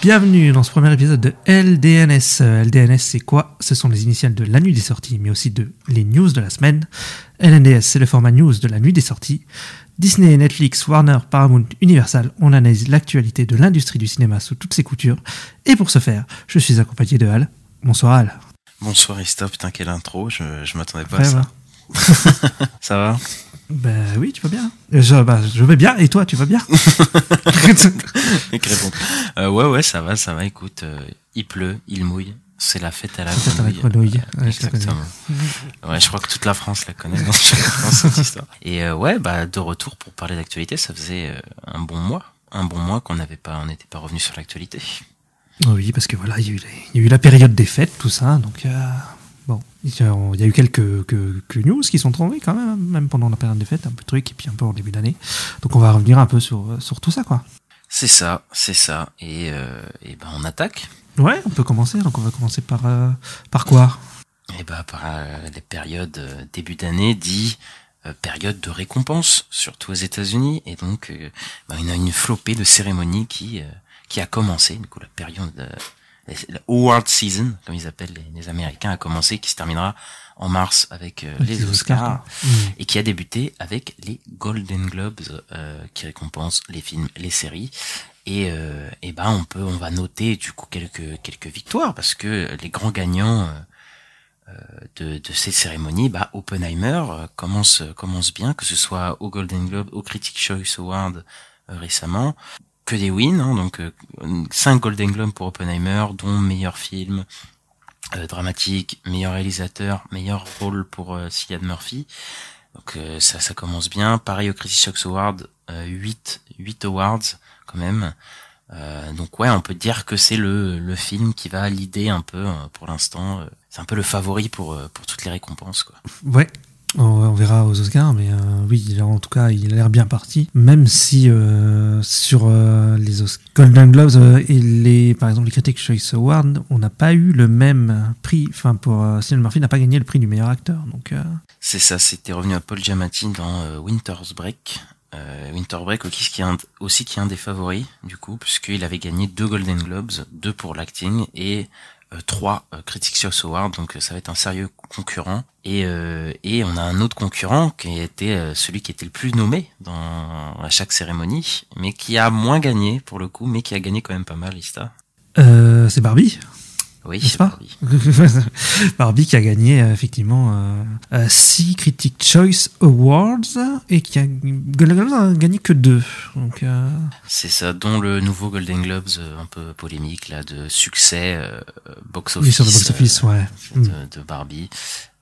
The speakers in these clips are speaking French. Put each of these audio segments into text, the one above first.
Bienvenue dans ce premier épisode de LDNS. Euh, LDNS, c'est quoi? Ce sont les initiales de la nuit des sorties, mais aussi de les news de la semaine. LNDS, c'est le format news de la nuit des sorties. Disney, Netflix, Warner, Paramount, Universal, on analyse l'actualité de l'industrie du cinéma sous toutes ses coutures. Et pour ce faire, je suis accompagné de Al. Bonsoir Al. Bonsoir Ista, putain quelle intro, je, je m'attendais pas Ouais, à ça. ça va? Ben oui, tu vas bien. Euh, Je, bah, je vais bien, et toi, tu vas bien? Euh, Ouais ouais ça va, ça va, écoute, euh, il pleut, il mouille, c'est la fête à la grenouille. grenouille, ouais, je la connais. Exactement. Ouais, je crois que toute la France la connaît dans cette histoire. Et euh, ouais, bah de retour pour parler d'actualité, ça faisait euh, un bon mois. Un bon mois qu'on n'avait pas, on n'était pas revenu sur l'actualité. Oui, parce que voilà, il y, a eu les- il y a eu la période des fêtes, tout ça, donc euh, il y, a, eu quelques, que- que news qui sont tombées quand même, même pendant la période des fêtes, un peu de trucs, et puis un peu en début d'année. Donc on va revenir un peu sur, sur tout ça, quoi. C'est ça, c'est ça. Et, euh, et ben on attaque. Ouais, on peut commencer, donc on va commencer par, euh, par quoi? Et bah par euh, les périodes début d'année dit période de récompense, surtout aux États-Unis. Et donc il y a une flopée de cérémonies qui qui a commencé. Du coup la période de la award season, comme ils appellent les, les Américains, a commencé, qui se terminera en mars avec euh, les Oscars, Oscars, Mm. et qui a débuté avec les Golden Globes, euh, qui récompensent les films, les séries. Et, euh, et ben on peut, on va noter du coup quelques quelques victoires parce que les grands gagnants euh, euh, de, de ces cérémonies, bah, Oppenheimer commence commence bien, que ce soit au Golden Globe, au Critics Choice Award euh, récemment, que des wins, hein, donc euh, cinq Golden Globes pour Oppenheimer, dont meilleur film euh, dramatique, meilleur réalisateur, meilleur rôle pour euh, Cillian Murphy. Donc euh, ça ça commence bien. Pareil au Critics Choice Award, euh, 8 8 awards quand même. Euh, donc ouais, on peut dire que c'est le, le film qui va l'idée un peu euh, pour l'instant. euh, c'est un peu le favori pour euh, pour toutes les récompenses quoi. Ouais. On, on verra aux Oscars, mais euh, oui, en tout cas, il a l'air bien parti. Même si euh, sur euh, les Os- Golden Globes et les, par exemple, les Critics Choice Awards, on n'a pas eu le même prix. Enfin, pour Cillian Murphy n'a pas gagné le prix du meilleur acteur. Donc, C'est ça, c'était revenu à Paul Giamatti dans Winter's Break. Winter Break aussi qui, est un, aussi qui est un des favoris du coup puisqu'il avait gagné deux Golden Globes, deux pour l'acting et trois euh, Critics Choice Awards. Donc euh, ça va être un sérieux concurrent. Et euh, et on a un autre concurrent qui était euh, celui qui était le plus nommé dans à chaque cérémonie mais qui a moins gagné pour le coup mais qui a gagné quand même pas mal Ista. euh, c'est Barbie, Oui, pas Barbie. Barbie qui a gagné euh, effectivement euh, euh, six Critics Choice Awards et qui a Golden Globes a gagné que deux. Donc, euh, C'est ça, dont le nouveau Golden Globes euh, un peu polémique là de succès euh, box oui, office, sur le box-office, ouais. euh, Mm. de, de Barbie.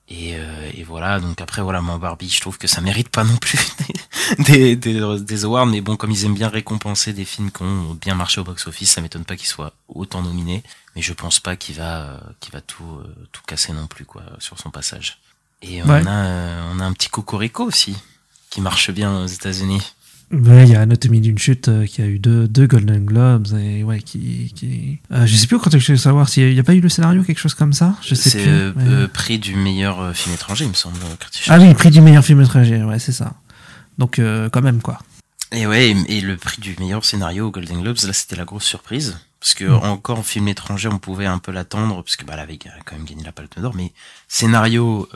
Et, euh, et voilà, donc après voilà, moi Barbie, je trouve que ça mérite pas non plus des, des, des, awards, mais bon, comme ils aiment bien récompenser des films qui ont bien marché au box-office, ça m'étonne pas qu'ils soient autant nominés, mais je pense pas qu'il va, euh, qu'il va tout, euh, tout casser non plus quoi sur son passage. Et on Ouais. a, euh, on a un petit Cocorico aussi qui marche bien aux États-Unis. Ouais, il y a Anatomie d'une chute euh, qui a eu deux, deux Golden Globes et ouais, qui. qui... Euh, je sais plus quand je veux savoir s'il n'y a pas eu le scénario, quelque chose comme ça? Je sais C'est plus. euh, mais- euh, prix du meilleur film étranger, il me semble. Ah oui, prix du meilleur film étranger, ouais, c'est ça. Donc, quand même, quoi. Et ouais, et, et le prix du meilleur scénario aux Golden Globes, là, c'était la grosse surprise. Parce que Mm. encore en film étranger, on pouvait un peu l'attendre, parce que bah, elle avait quand même gagné la Palme d'Or, mais scénario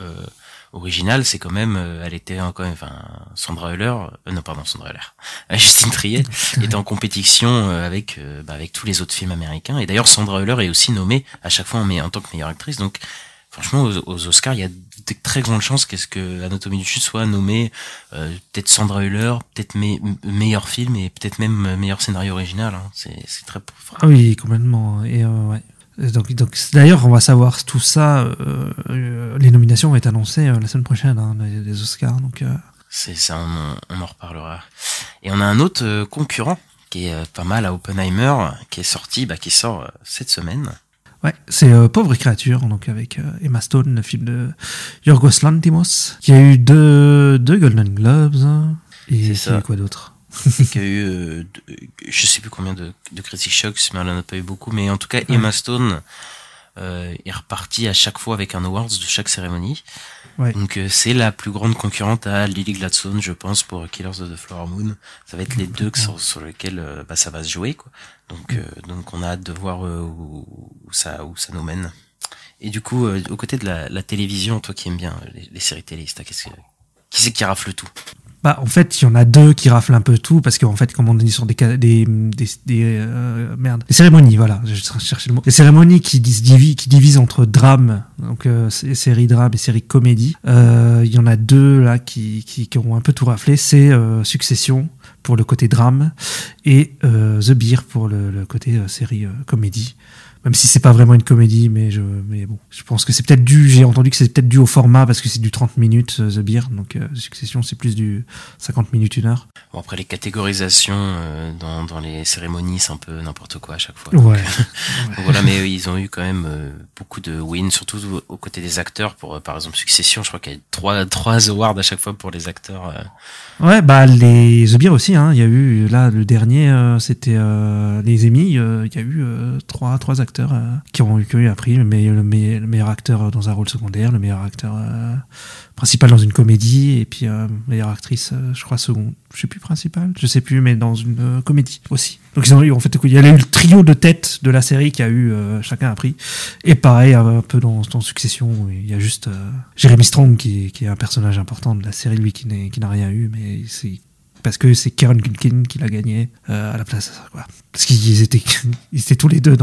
original, c'est quand même, euh, elle était quand même, enfin, Sandra Euler, euh, non pardon, Sandra Euler, Justine Triet était en compétition euh, avec euh, bah, avec tous les autres films américains. Et d'ailleurs, Sandra Euler est aussi nommée à chaque fois en, en tant que meilleure actrice. Donc, franchement, aux, aux Oscars, il y a de très grandes chances qu'est-ce que Anatomie du chute soit nommée euh, peut-être Sandra Euler, peut-être me- meilleur film et peut-être même meilleur scénario original. Hein. C'est très Ah oui, complètement. Et euh, ouais. Et Donc, donc d'ailleurs, on va savoir tout ça. euh, euh, les nominations vont être annoncées euh, la semaine prochaine, hein, les Oscars. Donc, euh, C'est ça, on en, on en reparlera. Et on a un autre euh, concurrent qui est euh, pas mal à Oppenheimer, qui est sorti, bah, qui sort euh, cette semaine. Ouais, c'est euh, Pauvre créature, donc avec euh, Emma Stone, le film de Yorgos Lanthimos, qui a eu deux, deux Golden Globes. hein, et C'est quoi d'autre? qui a eu, euh, je sais plus combien de, de Critic Shocks, mais elle en a pas eu beaucoup. Mais en tout cas, Emma Stone euh, est repartie à chaque fois avec un awards de chaque cérémonie. Ouais. Donc euh, c'est la plus grande concurrente à Lily Gladstone, je pense, pour Killers of the Flower Moon. Ça va être les deux sur, sur lesquels euh, bah, ça va se jouer, quoi. Donc, euh, donc on a hâte de voir où, où ça, où ça nous mène. Et du coup, aux côtés de la, la télévision, toi qui aimes bien les, les séries télé, qu'est-ce que, qui c'est qui rafle tout? Bah, en fait, il y en a deux qui raflent un peu tout, parce qu'en fait, comme on dit sur des, des, des, des, euh, merde, des cérémonies, voilà, je cherchais le mot. Des cérémonies qui, divisent, qui divisent entre drame, donc euh, séries drame et séries comédie. Euh, Il y en a deux là qui, qui, qui ont un peu tout raflé. C'est euh, Succession pour le côté drame et euh, The Beer pour le, le côté série comédie. Même si c'est pas vraiment une comédie, mais je, mais bon, je pense que c'est peut-être dû. J'ai entendu que c'est peut-être dû au format parce que c'est du 30 minutes euh, The Beer, donc euh, Succession c'est plus du 50 minutes une heure. Bon, après les catégorisations euh, dans, dans les cérémonies, c'est un peu n'importe quoi à chaque fois. Ouais. Donc voilà, mais euh, ils ont eu quand même euh, beaucoup de wins, surtout aux côtés des acteurs. Pour euh, par exemple Succession, je crois qu'il y a eu trois trois awards à chaque fois pour les acteurs. euh. Ouais, bah les The Beer aussi. Hein. Il y a eu là le dernier, euh, c'était euh, les Emmy. euh, Il y a eu euh, trois trois acteurs euh, qui ont eu un prix. Meilleur, le meilleur, le meilleur acteur dans un rôle secondaire, le meilleur acteur euh, principal dans une comédie, et puis euh, meilleure actrice, euh, je crois seconde. Je sais plus principale, je sais plus, mais dans une euh, comédie aussi. Donc ils ont eu en fait il y a eu le trio de tête de la série qui a eu euh, chacun un prix. Et pareil un peu dans, dans Succession, il y a juste euh, Jeremy Strong qui, qui est un personnage important de la série, lui qui n'a rien eu, mais c'est parce que c'est Karen Culkin qui l'a gagné euh, à la place. Quoi. Parce qu'ils étaient, tous les deux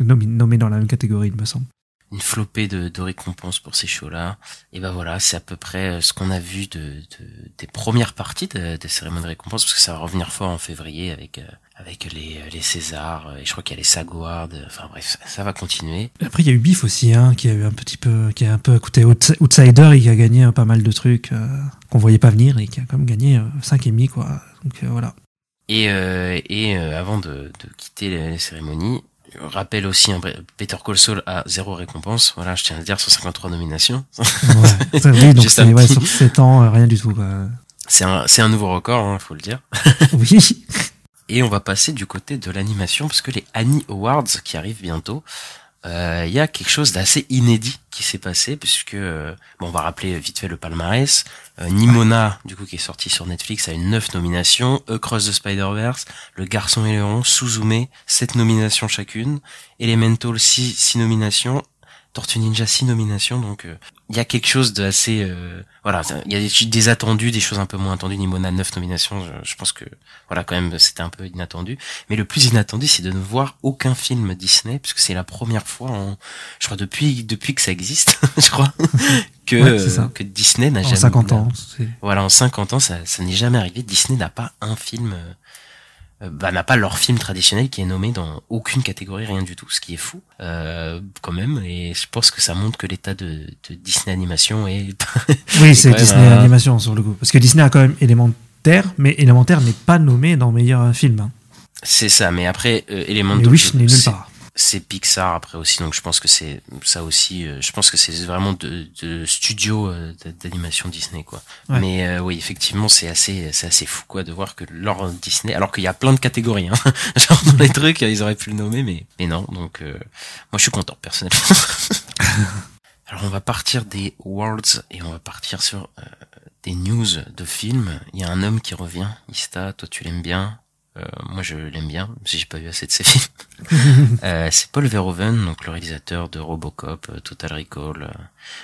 nommés dans la même catégorie, il me semble. Une flopée de, de récompenses pour ces shows-là. Et ben voilà, c'est à peu près euh, ce qu'on a vu de, de- des premières parties de- des cérémonies de récompenses, parce que ça va revenir fort en février avec euh, avec les, les Césars, euh, et je crois qu'il y a les SAG Awards, euh, enfin bref, ça, ça va continuer. Après, il y a eu Biff aussi, hein, qui a eu un petit peu, qui a un peu écouté Outs- Outsider et qui a gagné euh, pas mal de trucs euh, qu'on voyait pas venir et qui a quand même gagné euh, 5 et demi, quoi. Donc euh, voilà. Et, euh, et euh, avant de, de quitter les, les cérémonies, rappelle aussi un Peter Call Saul a zéro récompense. Voilà, je tiens à le dire, sur 53 nominations. Ouais. Oui, donc c'est ouais, sur 7 ans, euh, rien du tout. C'est un, un nouveau record, hein, faut le dire. Oui. Et on va passer du côté de l'animation, parce que les Annie Awards qui arrivent bientôt, euh, il y a quelque chose d'assez inédit qui s'est passé, puisque, euh, bon, on va rappeler vite fait le palmarès. Euh, Nimona, du coup, qui est sorti sur Netflix, a une 9 nominations. Across the Spider-Verse, Le Garçon et le Lion, Suzume, 7 nominations chacune. Elemental, 6, 6 nominations. Tortue Ninja, 6 nominations, donc euh, il y a quelque chose d'assez... Euh, voilà, il y a des, des attendus, des choses un peu moins attendues. Nimona, 9 nominations, je, je pense que, voilà, quand même, c'était un peu inattendu. Mais le plus inattendu, c'est de ne voir aucun film Disney, puisque c'est la première fois, en, je crois depuis depuis que ça existe, je crois, que Ouais, que Disney n'a En jamais 50 ans. Voilà, en 50 ans, ça, ça n'est jamais arrivé. Disney n'a pas un film, euh, bah, n'a pas leur film traditionnel qui est nommé dans aucune catégorie, rien du tout, ce qui est fou, euh, quand même. Et je pense que ça montre que l'état de, de Disney Animation est Oui, C'est Disney un- Animation sur le coup. Parce que Disney a quand même élémentaire, mais élémentaire n'est pas nommé dans meilleur film. Hein. c'est ça. Mais après, euh, élément Mais de Wish n'est nulle part. C'est Pixar après aussi, donc je pense que c'est ça aussi. euh, je pense que c'est vraiment de, de studio euh, d'animation Disney quoi. Ouais. Mais euh, oui, effectivement, c'est assez c'est assez fou quoi de voir que leur Disney, alors qu'il y a plein de catégories, hein, genre dans les trucs, ils auraient pu le nommer, mais mais non. Donc euh, moi, je suis content personnellement. alors on va partir des Worlds et on va partir sur euh, des news de films. Il y a un homme qui revient. Ista, toi tu l'aimes bien. Euh, moi je l'aime bien, si j'ai pas vu assez de ses films. Euh, c'est Paul Verhoeven, donc le réalisateur de Robocop, euh, Total Recall, euh,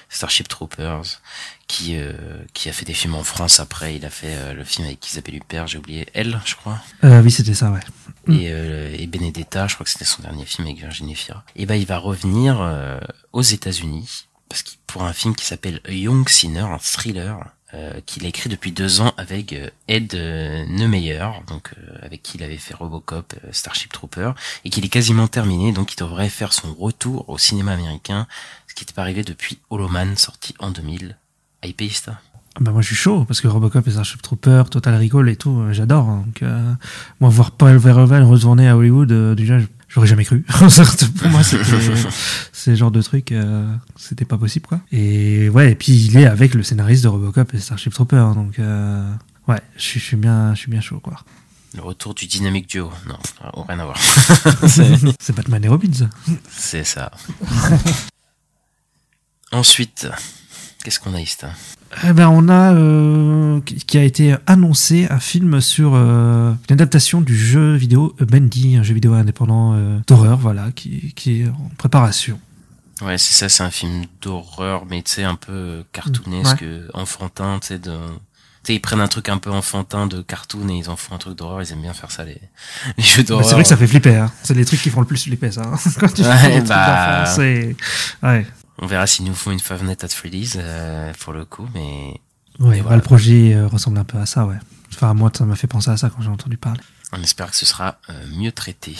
Starship Troopers, qui euh, qui a fait des films en France. Après, il a fait euh, le film avec Isabelle Huppert, j'ai oublié Elle, je crois, Euh, oui, c'était ça, ouais. et, euh, et Benedetta, je crois que c'était son dernier film avec Virginie Fira. Et ben, il va revenir euh, aux États-Unis parce qu'il pour un film qui s'appelle Young Sinner, un thriller. Euh, qu'il a écrit depuis deux ans avec euh, Ed euh, Neumeyer, donc avec qui il avait fait Robocop, Starship Trooper, et qu'il est quasiment terminé, donc il devrait faire son retour au cinéma américain, ce qui n'était pas arrivé depuis Holoman, sorti en 2000. Hypé, ça Bah moi je suis chaud parce que Robocop et Starship Trooper, Total Recall et tout, j'adore. hein. Donc moi voir Paul Verhoeven retourner à Hollywood, déjà je, j'aurais jamais cru. Pour moi, c'était le genre de truc, euh, c'était pas possible quoi. Et ouais, et puis il est avec le scénariste de Robocop et Starship Trooper, hein, donc euh, ouais, je suis- bien, je suis bien chaud quoi. Le retour du dynamique duo. Non, rien à voir. C'est- Batman et Robin. ça. C'est ça. Ensuite, qu'est-ce qu'on a ici Eh ben, on a euh, qui a été annoncé un film sur euh, une adaptation du jeu vidéo Bendy, un jeu vidéo indépendant euh, d'horreur, voilà, qui, qui est en préparation. Ouais, c'est ça, c'est un film d'horreur, mais tu sais, un peu cartoonesque, enfantin, tu sais, de... Tu sais, ils prennent un truc un peu enfantin de cartoon et ils en font un truc d'horreur, ils aiment bien faire ça, les, les jeux Bah, d'horreur. c'est vrai que ça fait flipper, hein. c'est les trucs qui font le plus flipper, ça. hein. Quand tu Ouais, fais bah. Ouais. On verra s'ils nous font une Five Nights at Freddy's, euh, pour le coup, mais Ouais, bah, voilà. le projet euh, ressemble un peu à ça, ouais. Enfin, moi, ça m'a fait penser à ça quand j'ai entendu parler. on espère que ce sera euh, mieux traité.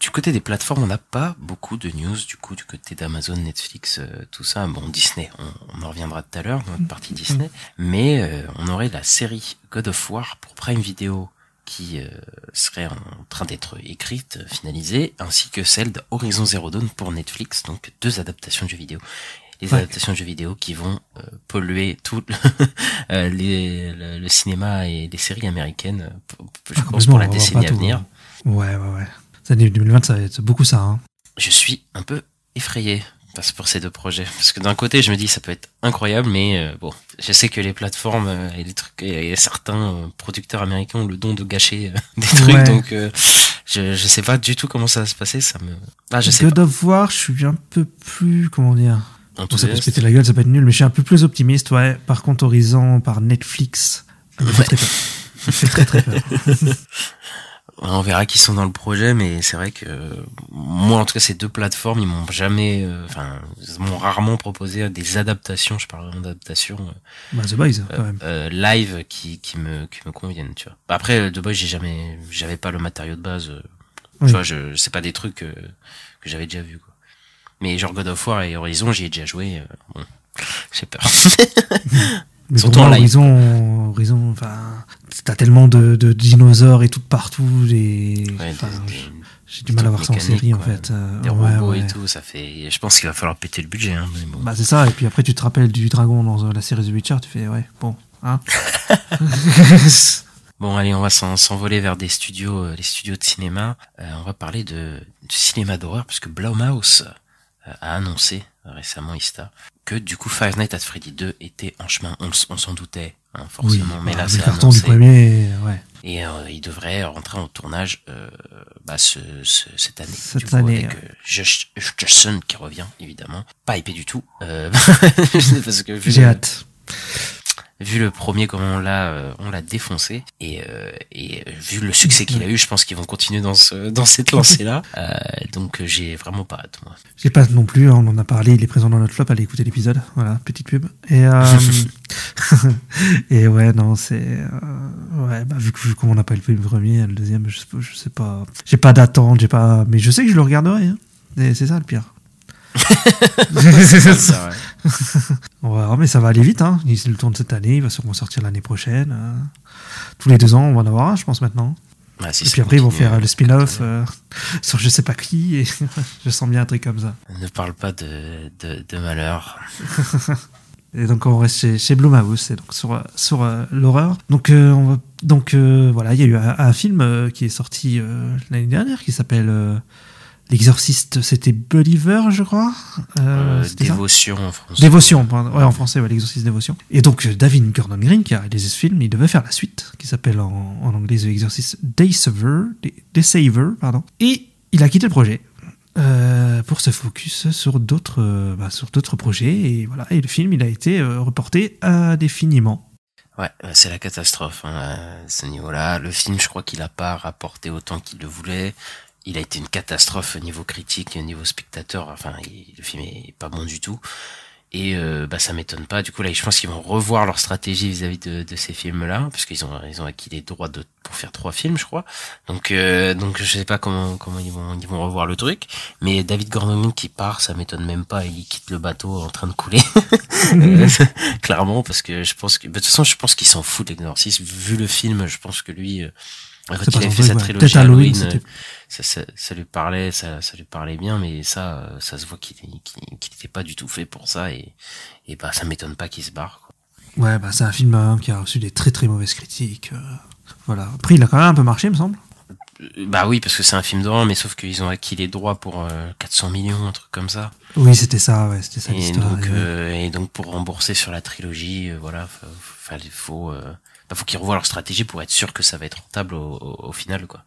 Du côté des plateformes, on n'a pas beaucoup de news, du coup, du côté d'Amazon, Netflix, euh, tout ça. Bon, Disney, on, on en reviendra tout à l'heure, notre partie Disney. Mais euh, on aurait la série God of War pour Prime Video qui euh, serait en train d'être écrite, euh, finalisée, ainsi que celle d'Horizon Zero Dawn pour Netflix, donc deux adaptations de jeux vidéo. Les Ouais. adaptations de jeux vidéo qui vont euh, polluer tout les, le, le cinéma et les séries américaines, je pense, Complètement, pour la décennie à tout, venir. hein. Ouais, ouais, ouais. Cette année 2020, ça va être beaucoup ça, hein. je suis un peu effrayé parce pour ces deux projets parce que d'un côté je me dis ça peut être incroyable mais euh, bon je sais que les plateformes euh, et les trucs et, et certains euh, producteurs américains ont le don de gâcher euh, des trucs Ouais. donc euh, je je sais pas du tout comment ça va se passer ça me ah je sais God pas of War, je suis un peu plus, comment dire, Bon, ça peut se péter la gueule, ça peut être nul, mais je suis un peu plus optimiste, ouais. Par contre, Horizon par Netflix, me fait très peur. Me fait très très peur. on verra qui sont dans le projet mais c'est vrai que moi en tout cas ces deux plateformes ils m'ont jamais euh, enfin m'ont rarement proposé des adaptations je parle d'adaptations euh, Bah, The Boys, quand euh, même. euh, live qui, qui me qui me conviennent tu vois après The Boys j'ai jamais j'avais pas le matériau de base euh, Oui. tu vois je c'est pas des trucs euh, que j'avais déjà vu quoi mais genre God of War et Horizon j'y ai déjà joué euh, bon j'ai peur Mais surtout en live. Horizon, Horizon, enfin, t'as tellement de, de dinosaures et tout partout, et, Ouais, j'ai du mal à voir ça en série, en fait. euh, des ouais, robots ouais. et tout ça fait je pense qu'il va falloir péter le budget hein, mais bon. Bah, c'est ça, et puis après, tu te rappelles du dragon dans euh, la série The Witcher, tu fais, ouais, bon, hein. Bon, allez, on va s'en- s'envoler vers des studios, euh, les studios de cinéma. Euh, on va parler de du cinéma d'horreur puisque Blumhouse euh, a annoncé récemment Ista que du coup Five Nights at Freddy 2 était en chemin. On, s'en doutait, hein, oui, forcément, mais bah, là c'est le carton du annoncé. premier, ouais. Et euh, il devrait rentrer en tournage euh, bah, ce, ce- cette année. Cette du coup, année, avec euh, Josh qui revient, évidemment. Pas épais du tout. Euh, parce que vu J'ai hâte. Vu le premier comment on l'a euh, on l'a défoncé et euh, et vu le succès qu'il a eu je pense qu'ils vont continuer dans ce dans cette lancée là donc euh, j'ai vraiment pas hâte moi J'ai pas non plus, hein, on en a parlé, il est présent dans notre flop, allez écouter l'épisode, voilà, petite pub. Et, et ouais, non, c'est... ouais, bah, vu que vu qu'on n'a pas le premier, le deuxième, je sais je sais pas, j'ai pas d'attente, j'ai pas... Mais je sais que je le regarderai, hein. Et c'est ça le pire. Ça, ouais. On va voir, mais ça va aller vite, hein. Il le tourne cette année, il va sûrement sortir l'année prochaine. euh. Tous les deux ans, on va en avoir un, je pense, maintenant. Ouais, si et puis après, ils vont faire euh, le spin-off euh, sur je sais pas qui, et je sens bien un truc comme ça. ne parle pas de de, de malheur Et donc on reste chez, chez Blumhouse, et donc sur, sur euh, l'horreur. Donc, euh, on va, donc voilà, il y a eu un, un film qui est sorti l'année dernière qui s'appelle L'Exorciste, c'était Believer, je crois. Euh, Euh, dévotion en France Dévotion, pardon. ouais, en français, ouais, l'exorciste dévotion. Et donc, euh, David Gordon Green, qui a réalisé ce film, il devait faire la suite, qui s'appelle en, en anglais The Exorcist Daysaver, Daysaver, pardon. Et il a quitté le projet euh, pour se focus sur d'autres, bah, sur d'autres projets. Et voilà, et le film, il a été reporté indéfiniment. Ouais, c'est la catastrophe hein, à ce niveau-là. Le film, je crois qu'il a pas rapporté autant qu'il le voulait. Il a été une catastrophe au niveau critique, au niveau spectateur. Enfin, il- le film est pas bon du tout. Et euh, bah ça m'étonne pas. Du coup là, je pense qu'ils vont revoir leur stratégie vis-à-vis de, de ces films-là, parce qu'ils ont ils ont acquis les droits de pour faire trois films, je crois. Donc euh, donc je sais pas comment comment ils vont ils vont revoir le truc. Mais David Gordon qui part, ça m'étonne même pas. Il quitte le bateau en train de couler. Euh, clairement parce que je pense que de toute façon je pense qu'il s'en fout de l'exorcisme vu le film je pense que lui euh, Quand il avait fait sa ouais. trilogie Halloween, euh, ça, ça, ça lui parlait, ça, ça lui parlait bien, mais ça, euh, ça se voit qu'il qu'il qu'il était pas du tout fait pour ça et, et bah ça m'étonne pas qu'il se barre. Quoi. Ouais, bah c'est un film euh, qui a reçu des très très mauvaises critiques. euh, voilà. Après, il a quand même un peu marché, il me semble. Bah oui, parce que c'est un film d'horreur, mais sauf qu'ils ont acquis les droits pour euh, 400 millions, un truc comme ça. Oui, c'était ça, ouais, c'était ça Et l'histoire. donc, ouais. euh, et donc pour rembourser sur la trilogie, voilà, fa- fallait faut, euh, bah, faut qu'ils revoient leur stratégie pour être sûr que ça va être rentable au, au, au final, quoi.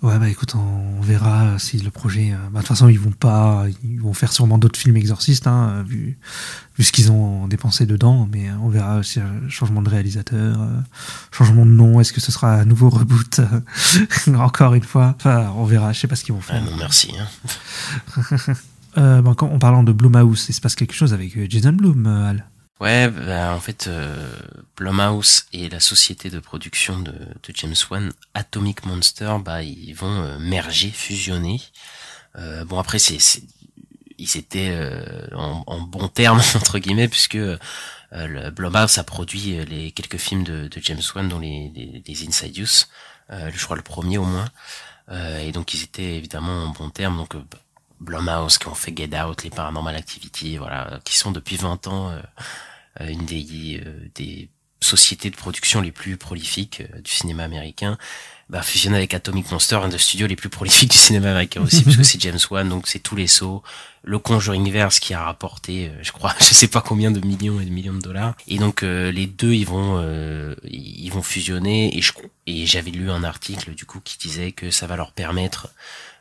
Ouais, bah écoute, on verra euh, si le projet. euh, bah, de toute façon, ils vont pas, ils vont faire sûrement d'autres films exorcistes, hein, euh, vu, vu ce qu'ils ont dépensé dedans. Mais on verra si changement de réalisateur, euh, changement de nom. Est-ce que ce sera un nouveau reboot Encore une fois, enfin, on verra. Je sais pas ce qu'ils vont Ah faire. non, merci. Hein. Euh, bah, en parlant de Blumhouse, il se passe quelque chose avec Jason Blum, Al. Ouais, bah, en fait, euh, Blumhouse et la société de production de, de James Wan, Atomic Monster, bah, ils vont euh, merger, fusionner. Euh, bon, après, c'est, ils étaient euh, en, en bon terme entre guillemets, puisque euh, le Blumhouse a produit euh, les quelques films de, James Wan, dont les, les, les Insidious, euh, je crois le premier au moins. Et donc, ils étaient évidemment en bon terme. Donc, Blumhouse qui ont fait Get Out, les Paranormal Activity, voilà, qui sont depuis 20 ans une des, euh, des sociétés de production les plus prolifiques euh, du cinéma américain, bah, fusionné avec Atomic Monster, un des studios les plus prolifiques du cinéma américain aussi, parce que c'est James Wan, donc c'est tous les sauts, le Conjuring Verse qui a rapporté, euh, je crois, je sais pas combien de millions et de millions de dollars, et donc euh, les deux ils vont euh, ils vont fusionner, et je et j'avais lu un article du coup qui disait que ça va leur permettre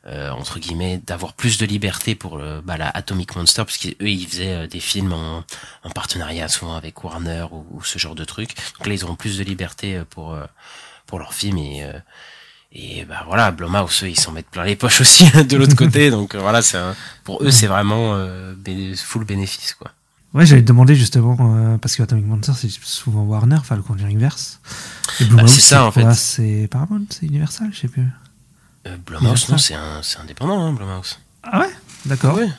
euh, entre guillemets d'avoir plus de liberté pour le, bah, la Atomic Monster parce qu'eux ils faisaient euh, des films en, en partenariat souvent avec Warner ou, ou ce genre de trucs donc là ils auront plus de liberté euh, pour euh, pour leurs films et euh, et bah voilà Blumhouse eux ils s'en mettent plein les poches aussi de l'autre côté donc euh, voilà c'est un- pour eux c'est vraiment euh, full bénéfice quoi Ouais, j'allais te demander justement, euh, parce que Atomic Monster, c'est souvent Warner, enfin le Conjuring Verse. Et Bah, c'est ça, en fait. C'est Paramount, c'est Universal, je sais plus. Euh, Blumhouse non c'est un c'est indépendant hein, Blumhouse Ah ouais? D'accord. ouais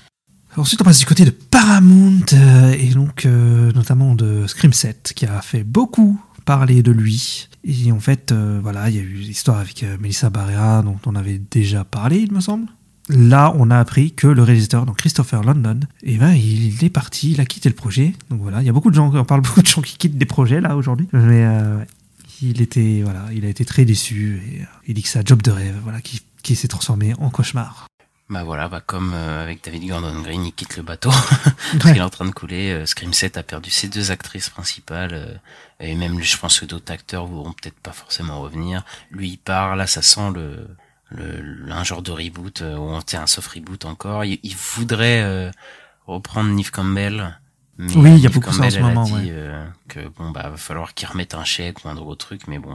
Ensuite, on passe du côté de Paramount, euh, et donc euh, notamment de Scream 7, qui a fait beaucoup parler de lui. Et en fait, euh, voilà, il y a eu l'histoire avec Melissa Barrera, dont on avait déjà parlé, il me semble. Là, on a appris que le réalisateur, donc Christopher London, eh ben, il est parti, il a quitté le projet. Donc voilà, il y a beaucoup de gens, on parle beaucoup de gens qui quittent des projets là aujourd'hui. Mais ouais, il était, voilà, il a été très déçu et euh, il dit que c'est un job de rêve, voilà, qui, qui s'est transformé en cauchemar. Bah voilà, bah comme euh, avec David Gordon Green, il quitte le bateau parce qu'il est en train de couler. Euh, Scream 7 a perdu ses deux actrices principales et même je pense que d'autres acteurs voudront peut-être pas forcément revenir. Lui il part, là ça sent le, le, un genre de reboot ou un soft reboot encore. Il, il voudrait reprendre Neve Campbell. Mais Oui, il y a beaucoup ça en ce moment, dit, ouais. euh, que bon bah va falloir qu'il remette un chèque ou un gros truc, mais bon,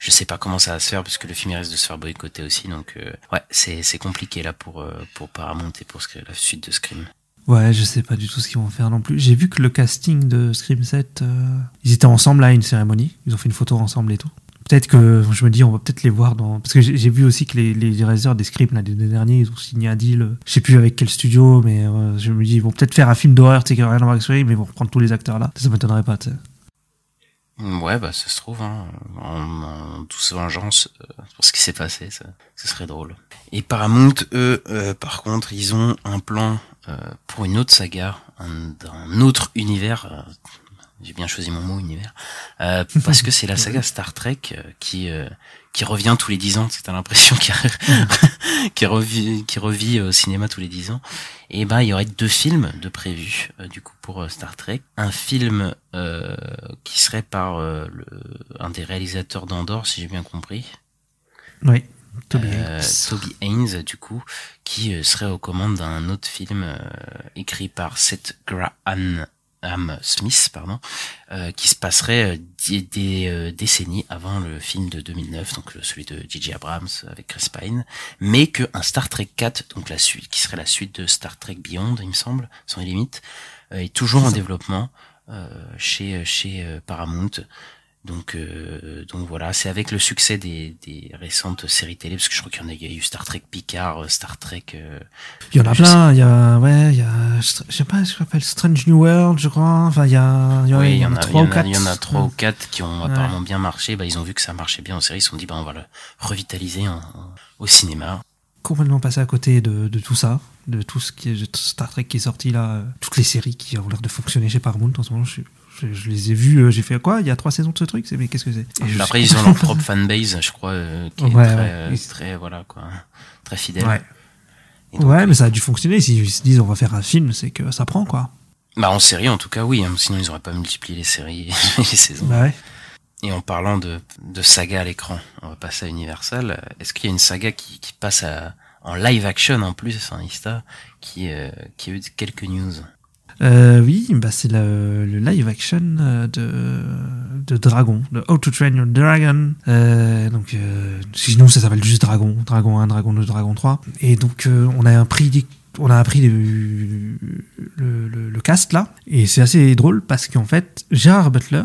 je sais pas comment ça va se faire parce que le film il risque de se faire boycotter aussi, donc euh, ouais c'est c'est compliqué là pour euh, pour Paramount et pour la suite de Scream. Ouais, je sais pas du tout ce qu'ils vont faire non plus. J'ai vu que le casting de Scream 7, euh, ils étaient ensemble à une cérémonie. Ils ont fait une photo ensemble et tout. Peut-être que je me dis, on va peut-être les voir dans. Parce que j'ai vu aussi que les, les des scripts, deux derniers, ils ont signé un deal. euh, Je sais plus avec quel studio, mais euh, je me dis, ils vont peut-être faire un film d'horreur, tu sais, qui n'a rien à voir avec Scream, mais ils vont reprendre tous les acteurs là. Ça m'étonnerait pas, tu sais. Ouais bah ça se trouve hein, en, en douce vengeance euh, pour ce qui s'est passé, ça, ce serait drôle. Et Paramount eux par contre ils ont un plan pour une autre saga, un, d'un autre univers. Euh, j'ai bien choisi mon mot univers euh, parce que c'est la saga Star Trek euh, qui euh, qui revient tous les dix ans. C'est t'as l'impression qu'il qui revit qui revit au cinéma tous les dix ans. Et ben il y aurait deux films de prévus euh, du coup pour euh, Star Trek. Un film euh, qui serait par euh, le, un des réalisateurs d'Andorre, si j'ai bien compris. Oui, Toby Euh, Haynes. Toby Haynes, du coup, qui euh, serait aux commandes d'un autre film euh, écrit par Seth Graham Smith, pardon, euh, qui se passerait euh, des, des, euh, décennies avant le film de 2009, donc celui de J.J. Abrams avec Chris Pine, mais que un Star Trek 4, donc la suite, qui serait la suite de Star Trek Beyond, il me semble, sans les limites, euh, est toujours en développement euh, chez chez euh, Paramount. Donc, euh, donc voilà, c'est avec le succès des, des récentes séries télé, parce que je crois qu'il y en a, il y a eu Star Trek Picard, euh, Star Trek. euh, Il y en a plein, il y a, ouais, il y a, je sais pas, je m'appelle Strange New World, je crois. Enfin, il y a, il y, oui, il il y en a, trois ou quatre. il y en a trois ou quatre qui ont Ouais. apparemment bien marché. Bah, ils ont vu que ça marchait bien en série, ils se sont dit, bah, on va le revitaliser en- en- au cinéma. Complètement passé à côté de, de tout ça, de tout ce qui est de Star Trek qui est sorti là, toutes les séries qui ont l'air de fonctionner chez Paramount en ce moment. Je, je- je les ai vues, euh, j'ai fait quoi Il y a trois saisons de ce truc, mais qu'est-ce que c'est je Après, ils ont leur propre fanbase, je crois, euh, qui est Ouais, très, ouais. euh, très, voilà, quoi, très fidèle. Ouais. Donc, Ouais, mais ça a dû fonctionner. S'ils se disent on va faire un film, c'est que ça prend quoi. Bah, en série, en tout cas, oui, hein, sinon ils auraient pas multiplié les séries et les saisons. Bah ouais. Et en parlant de, de saga à l'écran, on va passer à Universal. Est-ce qu'il y a une saga qui, qui passe à, en live action en plus, hein, Ista, qui, euh, qui a eu quelques news? Euh, oui, bah c'est le, le live action euh, de, de Dragon, de How to Train Your Dragon. Euh, donc, euh, sinon ça s'appelle juste Dragon, Dragon 1, Dragon 2, Dragon 3. Et donc on a appris, on a appris le, le, le- cast là, et c'est assez drôle parce qu'en fait Gérard Butler.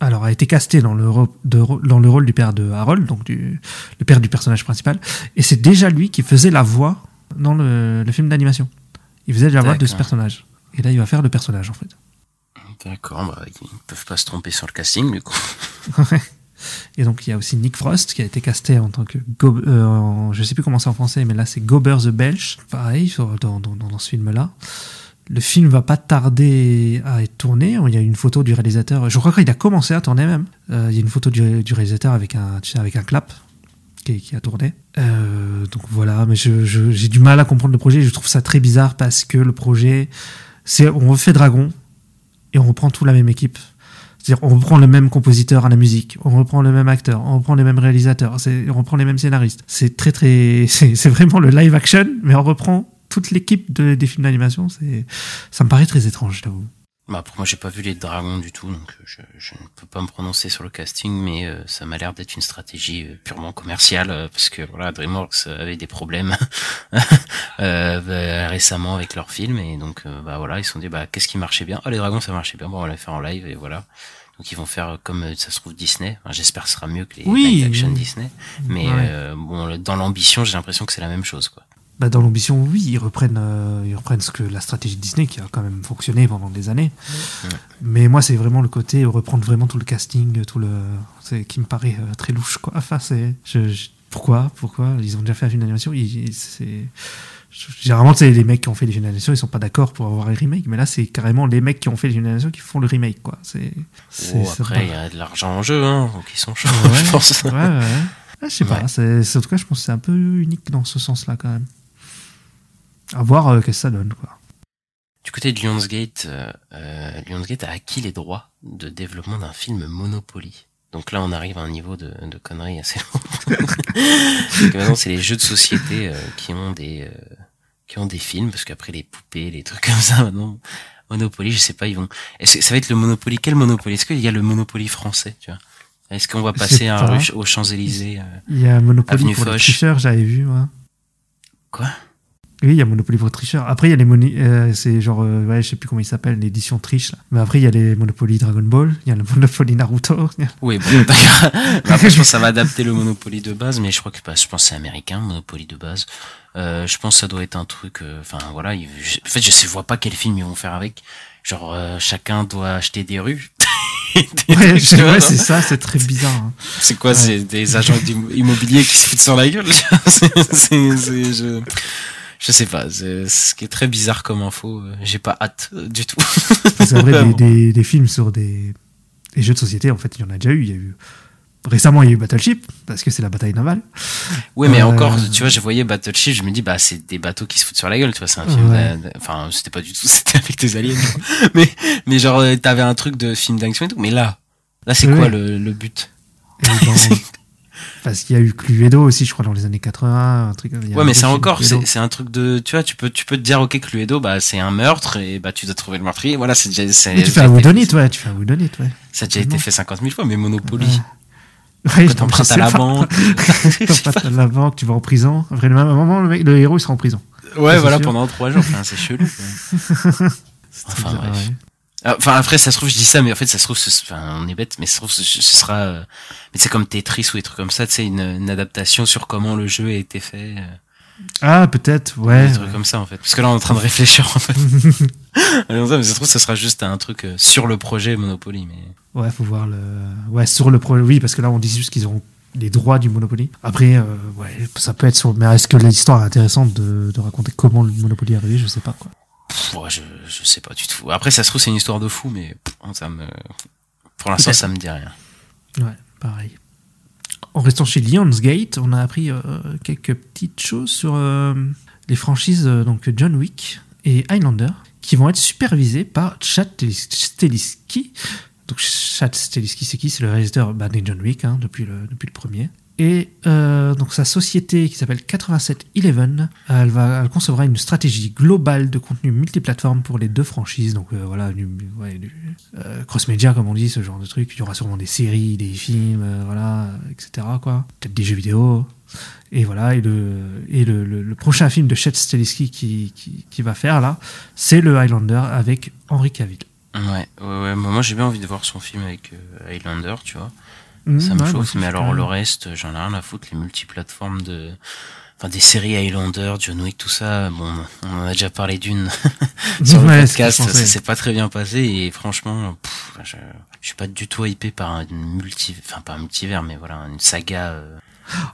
Alors, a été casté dans le, ro- de ro- dans le rôle du père de Harold, donc du, le père du personnage principal, et c'est déjà lui qui faisait la voix dans le, le film d'animation. Il faisait la voix de ce personnage. Et là, il va faire le personnage, en fait. D'accord, bah, ils peuvent pas se tromper sur le casting, du coup. Et donc, il y a aussi Nick Frost qui a été casté en tant que. Go euh, en- je sais plus comment c'est en français, mais là, c'est Gober the Belch. Pareil, sur- dans, dans, dans ce film-là. Le film va pas tarder à être tourné. Il y a une photo du réalisateur. Je crois qu'il a commencé à tourner même. Euh, il y a une photo du, du réalisateur avec un, tu sais, avec un clap qui, qui a tourné. Euh, donc voilà, mais j'ai du mal à comprendre le projet. Je trouve ça très bizarre parce que le projet, c'est on refait Dragon et on reprend tout la même équipe. C'est-à-dire, on reprend le même compositeur à la musique, on reprend le même acteur, on reprend les mêmes réalisateurs, on reprend les mêmes scénaristes. C'est très très, c'est vraiment le live action, mais on reprend toute l'équipe de- des films d'animation. Ça me paraît très étrange, je t'avoue. Bah, pour moi, j'ai pas vu les dragons du tout, donc euh, je, je ne peux pas me prononcer sur le casting, mais euh, ça m'a l'air d'être une stratégie euh, purement commerciale, euh, parce que voilà, DreamWorks euh, avait des problèmes euh, bah, récemment avec leurs films, et donc bah voilà, ils se sont dit bah qu'est-ce qui marchait bien? Ah les dragons ça marchait bien, bon on va les faire en live et voilà. Donc ils vont faire comme ça se trouve Disney. Enfin, J'espère que ce sera mieux que les Oui. live action Disney, mais Ouais. euh, bon dans l'ambition j'ai l'impression que c'est la même chose quoi. Bah, dans l'ambition, oui, ils reprennent, euh, ils reprennent ce que la stratégie de Disney qui a quand même fonctionné pendant des années. Mais moi, c'est vraiment le côté reprendre vraiment tout le casting, tout le, c'est qui me paraît euh, très louche, quoi. Enfin, c'est, je, je- pourquoi, pourquoi? Ils ont déjà fait un film d'animation. c'est, généralement, c'est les mecs qui ont fait les films d'animation, ils sont pas d'accord pour avoir un remake. Mais là, c'est carrément les mecs qui ont fait les films d'animation qui font le remake, quoi. C'est, Oh, après il pas- y a de l'argent en jeu, hein, donc ils sont chauds, Ouais, je pense. ouais, ouais. Ouais, je sais pas. Ouais. c'est- en tout cas, je pense que c'est un peu unique dans ce sens-là, quand même. À voir euh, qu'est-ce que ça donne, quoi. Du côté de Lionsgate, euh, euh, Lionsgate a acquis les droits de développement d'un film Monopoly. Donc là, on arrive à un niveau de, de conneries assez que maintenant, c'est les jeux de société euh, qui ont des euh, qui ont des films, parce qu'après les poupées, les trucs comme ça, maintenant Monopoly, je sais pas, ils vont. Est-ce que ça va être le Monopoly Quel Monopoly? Est-ce qu'il y a le Monopoly français Tu vois? Est-ce qu'on va passer à, aux Champs Élysées Il y a Monopoly Avenue pour les Foch? tricheurs, j'avais vu, ouais. Quoi? Oui, il y a Monopoly pour tricheurs. Après, il y a les moni- euh, c'est genre, euh, ouais, je sais plus comment il s'appelle, l'édition triche. Là. Mais après, il y a les Monopoly Dragon Ball, il y a le Monopoly Naruto. a- Oui, bon, Après, je pense que ça va adapter le Monopoly de base, mais je crois que bah, je pense que c'est américain, Monopoly de base. Euh, je pense que ça doit être un truc. euh, Enfin, voilà. il- je- en fait, je sais, vois pas quel film ils vont faire avec. Genre, euh, chacun doit acheter des rues. Ouais, c'est ça, c'est très bizarre. hein. C'est quoi Ouais. C'est des agents immobiliers qui se foutent sur la gueule C'est- c'est- c'est- je, sais pas. c'est- Ce qui est très bizarre comme info. euh, J'ai pas hâte euh, du tout. Parce qu'après, des, des, des films sur des, des jeux de société, en fait, il y en a déjà eu. Il y a eu récemment, il y a eu Battleship parce que c'est la bataille navale. Oui, mais Euh, encore, tu vois, je voyais Battleship, je me dis, bah, c'est des bateaux qui se foutent sur la gueule, tu vois, c'est un film, Ouais. enfin, c'était pas du tout, c'était avec des aliens, mais, mais genre, t'avais un truc de film d'action et tout, mais là, là, c'est quoi le, le but? Et dans- parce qu'il y a eu Cluedo aussi, je crois, dans les années 80. Un truc, il y a Ouais, mais c'est encore, c'est, un truc de, tu vois, tu peux, tu peux te dire, ok, Cluedo, bah, c'est un meurtre, et bah, tu dois trouver le meurtrier, voilà, c'est déjà, tu fais été- Whodunit, ouais, tu fais un Whodunit, ouais. Ça a déjà été fait 50 000 fois, mais Monopoly. Ouais. Quand t'empruntes à la pas. banque. T'empruntes à la banque, tu vas en prison. Après, le même moment, le, mec, le héros, il sera en prison. ouais, voilà, pendant trois jours, enfin, c'est chelou, Enfin, bref. Ah, Enfin après ça se trouve je dis ça mais en fait ça se trouve ce- enfin on est bête mais ça se trouve ce, ce sera euh, mais c'est comme Tetris ou des trucs comme ça sais une, une adaptation sur comment le jeu a été fait euh, Ah, peut-être, ouais. des trucs comme ça en fait parce que là on est en train de réfléchir en fait mais ça se trouve ça sera juste un truc euh, sur le projet Monopoly mais Ouais, faut voir le. Ouais, sur le projet. Oui, parce que là, on dit juste qu'ils auront les droits du Monopoly. Après, euh, ouais, ça peut être sur. Mais est-ce que l'histoire est intéressante de, de raconter comment le Monopoly est arrivé Je sais pas, quoi. Pff, ouais, je je sais pas du tout après ça se trouve c'est une histoire de fou mais pff, ça me pour l'instant ça me dit rien Ouais, pareil. En restant chez Lionsgate, on a appris euh, quelques petites choses sur euh, les franchises euh, donc John Wick et Highlander qui vont être supervisées par Chad Stahelski. Donc Chad Stahelski, c'est qui? C'est le réalisateur bah, des John Wick hein, depuis, le, depuis le premier. Et euh, donc sa société qui s'appelle 8711, elle, va, elle concevra une stratégie globale de contenu multiplateforme pour les deux franchises. Donc euh, voilà, euh, cross-média comme on dit, ce genre de truc. Il y aura sûrement des séries, des films, voilà, etc. Peut-être des jeux vidéo. Et voilà, et le, prochain film de Chet Stahelski qui, va faire là, c'est le Highlander avec Henry Cavill. ouais moi j'ai bien envie de voir son film avec Highlander tu vois Mmh, ça me ouais, chauffe, aussi, mais alors le reste, j'en ai rien à foutre, les multiplateformes de, enfin des séries Highlander, John Wick, tout ça, bon, on en a déjà parlé d'une sur le Ouais, podcast, que je ça s'est pas très bien passé et franchement, pff, je, je suis pas du tout hypé par une multi, enfin pas un multivers, mais voilà, une saga. euh,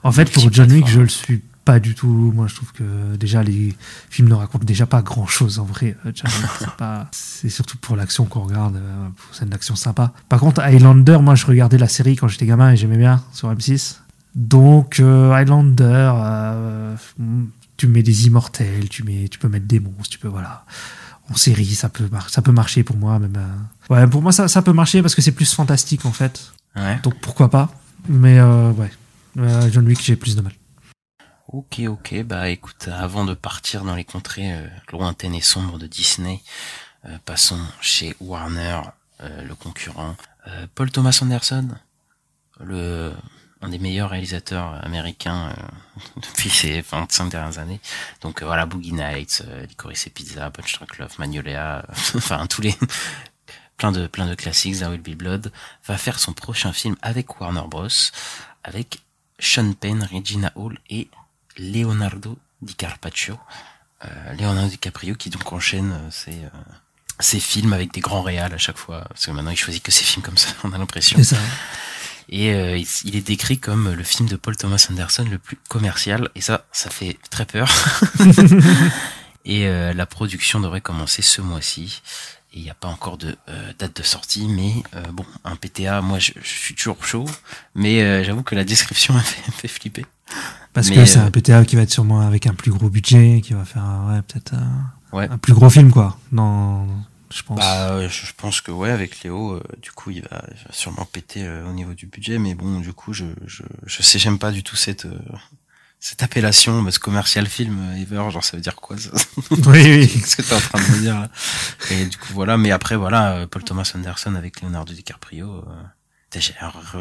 En fait, pour John Wick, je le suis pas du tout. Moi, je trouve que déjà les films ne racontent déjà pas grand chose en vrai. Euh, c'est surtout pour l'action qu'on regarde, euh, pour scène d'action sympa. Par contre, Highlander, moi, je regardais la série quand j'étais gamin et j'aimais bien sur M6. Donc, euh, Highlander, euh, tu mets des immortels, tu mets, tu peux mettre des monstres, tu peux voilà. En série, ça peut, mar- ça peut marcher pour moi. Même, euh, ouais, pour moi, ça, ça peut marcher parce que c'est plus fantastique en fait. Ouais. Donc pourquoi pas. Mais ouais, John Wick, j'ai plus de mal. Ok, ok, bah écoute, avant de partir dans les contrées euh, lointaines et sombres de Disney, euh, passons chez Warner, euh, le concurrent. Euh, Paul Thomas Anderson, le un des meilleurs réalisateurs américains euh, depuis ces 25 dernières années. Donc euh, voilà, Boogie Nights, Licorice et Pizza, Punch Drunk Love, Magnolia, enfin tous les plein de plein de classiques, There Will Be Blood, va faire son prochain film avec Warner Bros, avec Sean Penn, Regina Hall et Leonardo DiCarpaccio. Euh, Leonardo DiCaprio qui donc enchaîne euh, ses, euh, ses films avec des grands réals à chaque fois. Parce que maintenant il choisit que ses films comme ça, on a l'impression. C'est ça. Et euh, il, est décrit comme le film de Paul Thomas Anderson le plus commercial. Et ça, ça fait très peur. et euh, la production devrait commencer ce mois-ci. Et il n'y a pas encore de euh, date de sortie, mais euh, bon, un PTA, moi je, je suis toujours chaud, mais euh, j'avoue que la description me fait, fait flipper. Parce Mais, que c'est euh, un PTA qui va être sûrement avec un plus gros budget, qui va faire un- ouais, peut-être un, Ouais. un plus gros film, quoi. Non, je pense. Bah, euh, je pense que ouais, avec Léo, euh, du coup, il va, il va sûrement péter euh, au niveau du budget, mais bon, du coup, je, je, je sais, j'aime pas du tout cette, euh, cette appellation, parce que commercial film, euh, ever, genre, ça veut dire quoi, ça? Oui, oui. Qu'est-ce que t'es en train de me dire, là Et du coup, voilà, mais après, voilà, euh, Paul Thomas Anderson avec Leonardo DiCaprio, euh, j'ai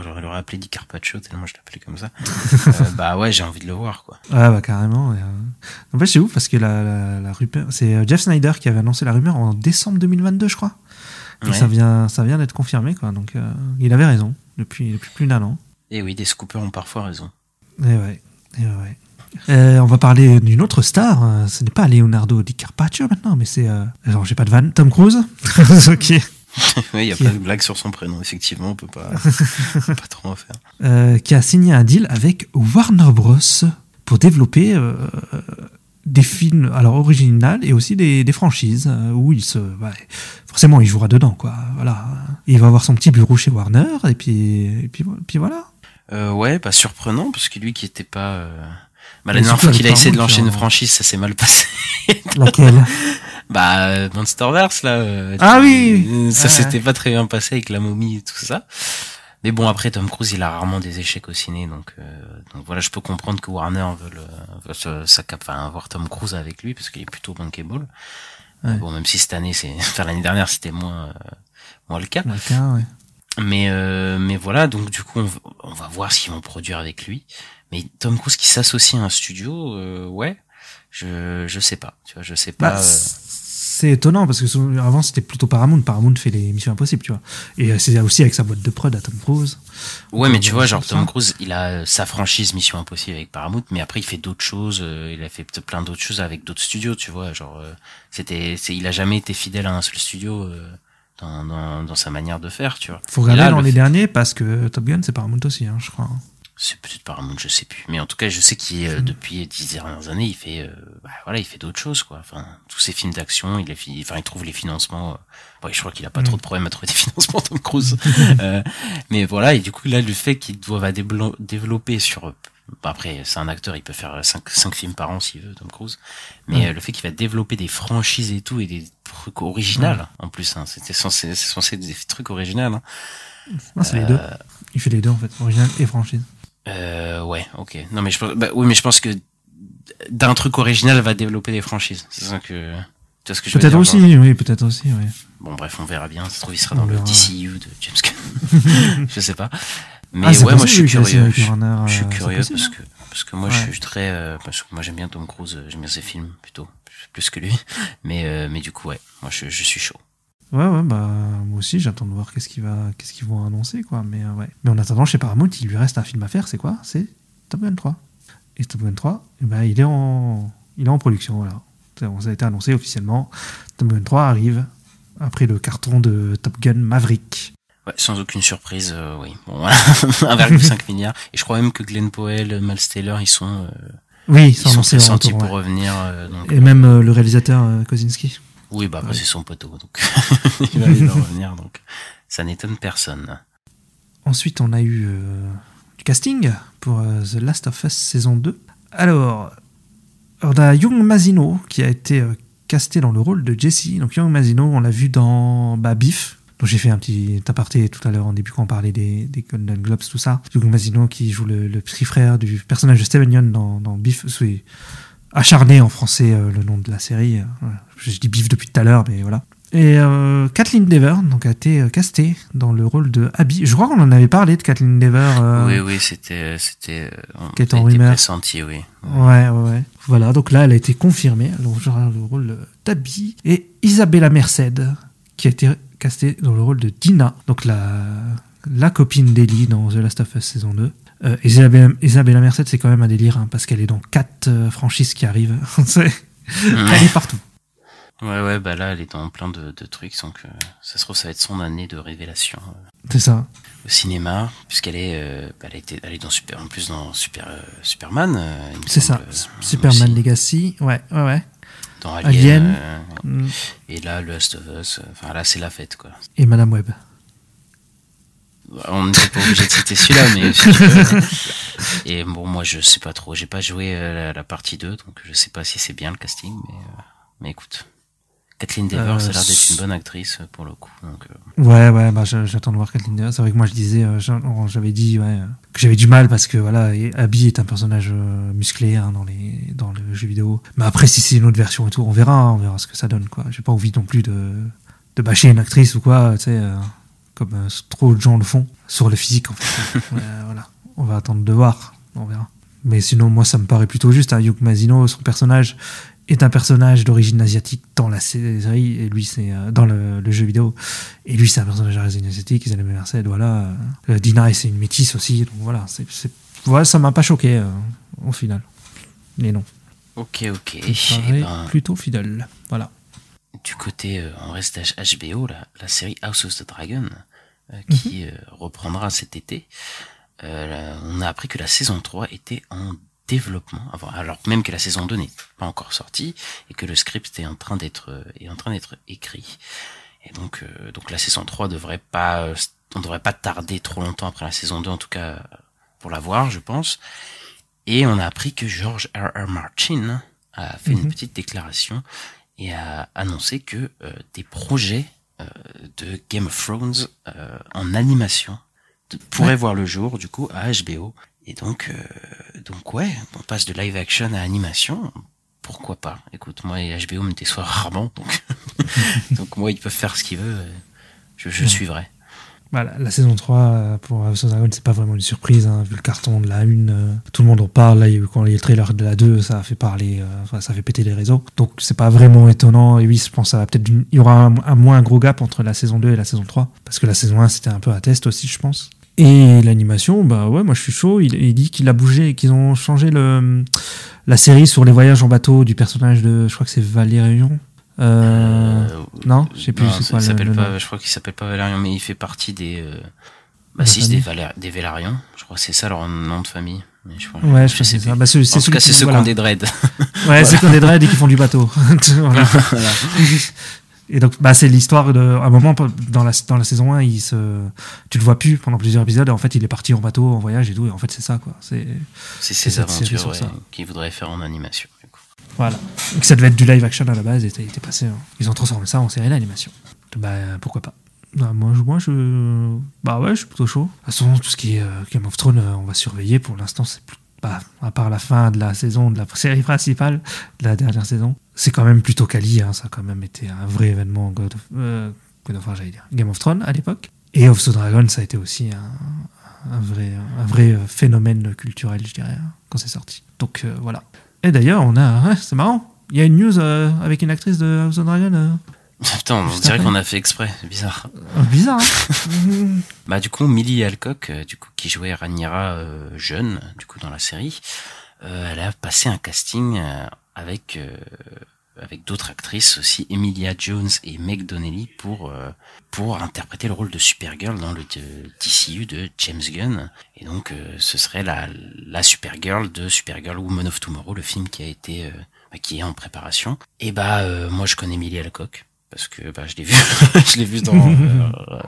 j'aurais le rappelé DiCarpaccio, tellement je l'appelais comme ça. Euh, bah ouais, j'ai envie de le voir, quoi. Ouais, bah carrément. En fait, c'est ouf parce que la, la, la rumeur, c'est euh, Jeff Snyder qui avait annoncé la rumeur en décembre 2022, je crois. Et Ouais. ça vient, ça vient d'être confirmé, quoi. Donc, euh, il avait raison depuis, depuis plus d'un an. Et oui, des scoopers ont parfois raison. Et ouais, et ouais. Euh, on va parler d'une autre star. euh, Ce n'est pas Leonardo DiCarpaccio maintenant, mais c'est. Euh... Alors, j'ai pas de vanne. Tom Cruise. Ok. oui, il y a pas de blague sur son prénom, effectivement, on peut pas, on peut pas trop en faire. Euh, qui a signé un deal avec Warner Bros. pour développer euh, des films alors originaux et aussi des, des franchises euh, où il se forcément il jouera dedans quoi voilà il va avoir son petit bureau chez Warner et puis et puis, puis voilà Euh, ouais, pas surprenant, parce que lui qui était pas... Bah, la dernière fois qu'il a essayé de lancer une franchise, ça s'est mal passé. laquelle? bah, Monsterverse, là. euh, Ah oui euh, Ça s'était pas très bien passé avec la momie et tout ça. Mais bon, après, Tom Cruise, il a rarement des échecs au ciné, donc, euh, donc voilà, je peux comprendre que Warner veut, le, veut enfin, avoir Tom Cruise avec lui, parce qu'il est plutôt bankable. Ouais. Bon, même si cette année, c'est, enfin, l'année dernière, c'était moins, euh, moins le cas. Laquelle, ouais. Mais euh, mais voilà, donc du coup on, on va voir ce qu'ils vont produire avec lui. Mais Tom Cruise qui s'associe à un studio, euh, ouais, je je sais pas, tu vois, je sais Bah, pas. euh, c'est étonnant parce que avant c'était plutôt Paramount. Paramount fait les missions impossibles, tu vois. Et euh, c'est aussi avec sa boîte de prod à Tom Cruise. Ouais, mais tu vois, va genre Tom. Cruise, il a euh, sa franchise Mission Impossible avec Paramount, mais après il fait d'autres choses. euh, il a fait plein d'autres choses avec d'autres studios, tu vois. Genre, euh, c'était, il a jamais été fidèle à un seul studio euh, dans, dans, dans sa manière de faire, tu vois. Faut regarder fait- derniers parce que Top Gun c'est Paramount aussi, hein, je crois. C'est peut-être Paramount, je sais plus. Mais en tout cas, je sais qu'il Hmm. euh, depuis dix dernières années, il fait, euh, bah, voilà, il fait d'autres choses, quoi. Enfin, tous ses films d'action, il fi- enfin, il trouve les financements. euh, bon, je crois qu'il a pas trop de problèmes à trouver des financements, Tom Cruise. Euh, mais voilà, et du coup, là, le fait qu'il doive développer sur, euh, bah, après, c'est un acteur, il peut faire cinq, cinq films par an s'il veut, Tom Cruise. Mais Mm. euh, le fait qu'il va développer des franchises et tout et des trucs originaux, en plus, hein, c'était censé, c'est censé être des trucs originaux. Hein. Non, c'est les deux. Il fait les deux en fait, original et franchise. Euh, ouais, ok. Non, mais je pense, bah, oui, mais je pense que d'un truc original va développer des franchises. C'est ça que, tu vois ce que je veux Peut-être aussi, genre oui, peut-être aussi, oui. Bon, bref, on verra bien. Ça se trouve, il sera On dans le. DCU de James Gunn. je sais pas. Mais Ah, c'est ouais, moi, je suis curieux. Je, suis euh, curieux possible, parce hein. que, parce que moi, Ouais. je suis très, euh, parce que moi, j'aime bien Tom Cruise, euh, j'aime bien ses films, plutôt, plus que lui. Mais, euh, mais du coup, ouais, moi, je, je suis chaud. Ouais, ouais, bah moi aussi j'attends de voir qu'est-ce qu'ils vont annoncer, quoi. Mais euh, ouais. Mais en attendant, chez Paramount, il lui reste un film à faire, c'est quoi? C'est Top Gun 3. Et Top Gun 3, eh ben, il est en, il est en production, voilà. Ça a été annoncé officiellement. Top Gun 3 arrive après le carton de Top Gun Maverick. Ouais, sans aucune surprise, euh, oui. Bon, voilà, 1,5 milliard. Et je crois même que Glenn Powell, Miles Taylor, ils sont, euh, Oui, ils sont retour, pour ouais. revenir. euh, donc, Et même le réalisateur Kozinski. Oui, bah, Ouais. c'est son poteau, donc il va aller revenir, donc ça n'étonne personne. Ensuite, on a eu euh, du casting pour euh, The Last of Us saison 2. Alors, on a Young Mazino qui a été euh, casté dans le rôle de Jesse. Donc, Young Mazino, on l'a vu dans bah, Beef. dont j'ai fait un petit aparté tout à l'heure en début quand on parlait des, des Golden Globes, tout ça. Young Mazino qui joue le, le petit frère du personnage de Steven Yeun dans, dans Beef. C'est acharné en français euh, le nom de la série. Euh, voilà. Je dis Beef depuis tout à l'heure, mais voilà. Et euh, Kathleen Dever donc, a été castée dans le rôle de Abby. Je crois qu'on en avait parlé de Kathleen Dever. euh, Oui, oui, c'était, c'était, Qui est en rumeur. pressenti, oui. Ouais, ouais, ouais. Voilà, donc là, elle a été confirmée. Elle jouera le rôle d'Abby. Et Isabella Merced, qui a été castée dans le rôle de Dina, donc la, la copine d'Ellie dans The Last of Us saison 2. Euh, Isabella, Isabella Merced, c'est quand même un délire, hein, parce qu'elle est dans quatre euh, franchises qui arrivent. C'est- elle est partout. Ouais, ouais, bah là, elle est dans plein de, de trucs, donc euh, ça se trouve, ça va être son année de révélation euh, C'est ça. au cinéma, puisqu'elle est, euh, bah, elle a été, elle est dans super, en plus dans Super, euh, Superman. euh, C'est ça. euh, Superman aussi, Legacy. Ouais, ouais, ouais. Dans Alien. Alien. euh, Mm. et là, le Last of Us. euh, Enfin, là, c'est la fête, quoi. Et Madame Webb. On n'est pas obligé de citer celui-là, mais si tu veux. Et bon, moi, je sais pas trop. J'ai pas joué euh, la, la partie 2, donc je sais pas si c'est bien le casting, mais, euh, mais écoute. Kathleen Dever, Euh, ça a l'air d'être une bonne actrice pour le coup. Donc, euh, Ouais, ouais, bah, j'attends de voir Kathleen Dever. C'est vrai que moi, je disais, j'avais dit ouais, que j'avais du mal parce que voilà, Abby est un personnage musclé hein, dans, les, dans le jeu vidéo. Mais après, si c'est une autre version et tout, on verra, hein, on verra ce que ça donne. quoi. J'ai pas envie non plus de, de bâcher une actrice ou quoi, tu sais, euh, comme euh, trop de gens le font, sur le physique en fait. Ouais, voilà, on va attendre de voir, on verra. Mais sinon, moi, ça me paraît plutôt juste. Hein, Yuk Mazino, son personnage est un personnage d'origine asiatique dans la série, et lui, c'est euh, dans le, le jeu vidéo. Et lui, c'est un personnage d'origine asiatique, ils allaient Merced, voilà. Euh, Dina, c'est une métisse aussi, donc voilà. C'est, voilà ça m'a pas choqué euh, au final. Mais non, Ok, ok. Eh ben, plutôt fidèle. Voilà. du côté, euh, on reste HBO, la, la série House of the Dragon, euh. Qui euh, reprendra cet été. Euh, on a appris que la saison 3 était en développement, alors même que la saison 2 n'est pas encore sortie et que le script est en train d'être euh, est en train d'être écrit. Et donc euh, donc la saison 3 devrait pas euh, on devrait pas tarder trop longtemps après la saison 2 en tout cas pour la voir, je pense. Et on a appris que George R. R. Martin a fait une Mhm. petite déclaration et a annoncé que euh, des projets euh, de Game of Thrones euh, en animation pourraient voir le jour du coup à HBO. Et donc euh, donc ouais, on passe de live action à animation. Pourquoi pas? Écoute, moi HBO me déçoit rarement, donc donc moi ils peuvent faire ce qu'ils veulent. euh, Je, je suivrai. Bah, la, saison 3 euh, pour House of Dragon, c'est pas vraiment une surprise, hein, vu le carton de la 1. euh, tout le monde en parle. Là, quand il y a le trailer de la 2, ça a fait parler, euh, ça a fait péter les réseaux. Donc, c'est pas vraiment étonnant. Et oui, je pense que ça va peut-être. une- Il y aura un, un moins gros gap entre la saison 2 et la saison 3. Parce que la saison 1, c'était un peu un test aussi, je pense. Et l'animation, bah ouais, moi je suis chaud. Il, il dit qu'il a bougé qu'ils ont changé la série sur les voyages en bateau du personnage de. Je crois que c'est Valérion. Euh, non, je sais plus non, quoi s'appelle le pas, je crois qu'il s'appelle pas Valérian, mais il fait partie des. euh, bah, si, c'est des, Valer- des. Je crois que c'est ça leur nom de famille. Mais je crois, Ouais, je sais c'est plus. ça. Bah, c'est- en tout cas, qui- c'est ceux qui voilà. ont des dreads. Ouais, c'est qu'on est dread et qui font du bateau. Voilà. Et donc, bah, c'est l'histoire de. À un moment, dans la, dans la saison 1, il se, tu le vois plus pendant plusieurs épisodes. Et en fait, il est parti en bateau, en voyage et tout. Et en fait, c'est ça, quoi. C'est, C'est série aventures ouais, ça. qu'ils voudraient faire en animation. Voilà. Et que ça devait être du live action à la base et été passé. hein. Ils ont transformé ça en série d'animation. Bah, pourquoi pas. Bah, moi, je, moi, je. Bah ouais, je suis plutôt chaud. De toute façon, tout ce qui est euh, Game of Thrones, euh, on va surveiller. Pour l'instant, c'est plus. Bah, à part la fin de la saison, de la série principale, de la dernière saison, c'est quand même plutôt quali. hein. Ça a quand même été un vrai événement God of, euh, j'allais dire. Game of Thrones à l'époque. Et of Dragon, ça a été aussi un, vrai, un vrai euh, phénomène culturel, je dirais, hein, quand c'est sorti. Donc voilà. Et d'ailleurs, on a. ouais, c'est marrant. Il y a une news euh, avec une actrice de House of Dragon. euh, Putain, on dirait qu'on a fait exprès. C'est bizarre. euh, bizarre, hein Bah du coup Millie Alcock, euh, du coup qui jouait Rhaenyra euh, jeune, du coup dans la série, elle a passé un casting avec avec d'autres actrices aussi, Emilia Jones et Meg Donnelly pour euh, pour interpréter le rôle de Supergirl dans le DCU de James Gunn. Et donc euh, ce serait la la Supergirl de Supergirl Woman of Tomorrow, le film qui a été euh, bah, qui est en préparation. Et bah euh, moi je connais Millie Alcock parce que bah je l'ai vu je l'ai vu dans euh, euh,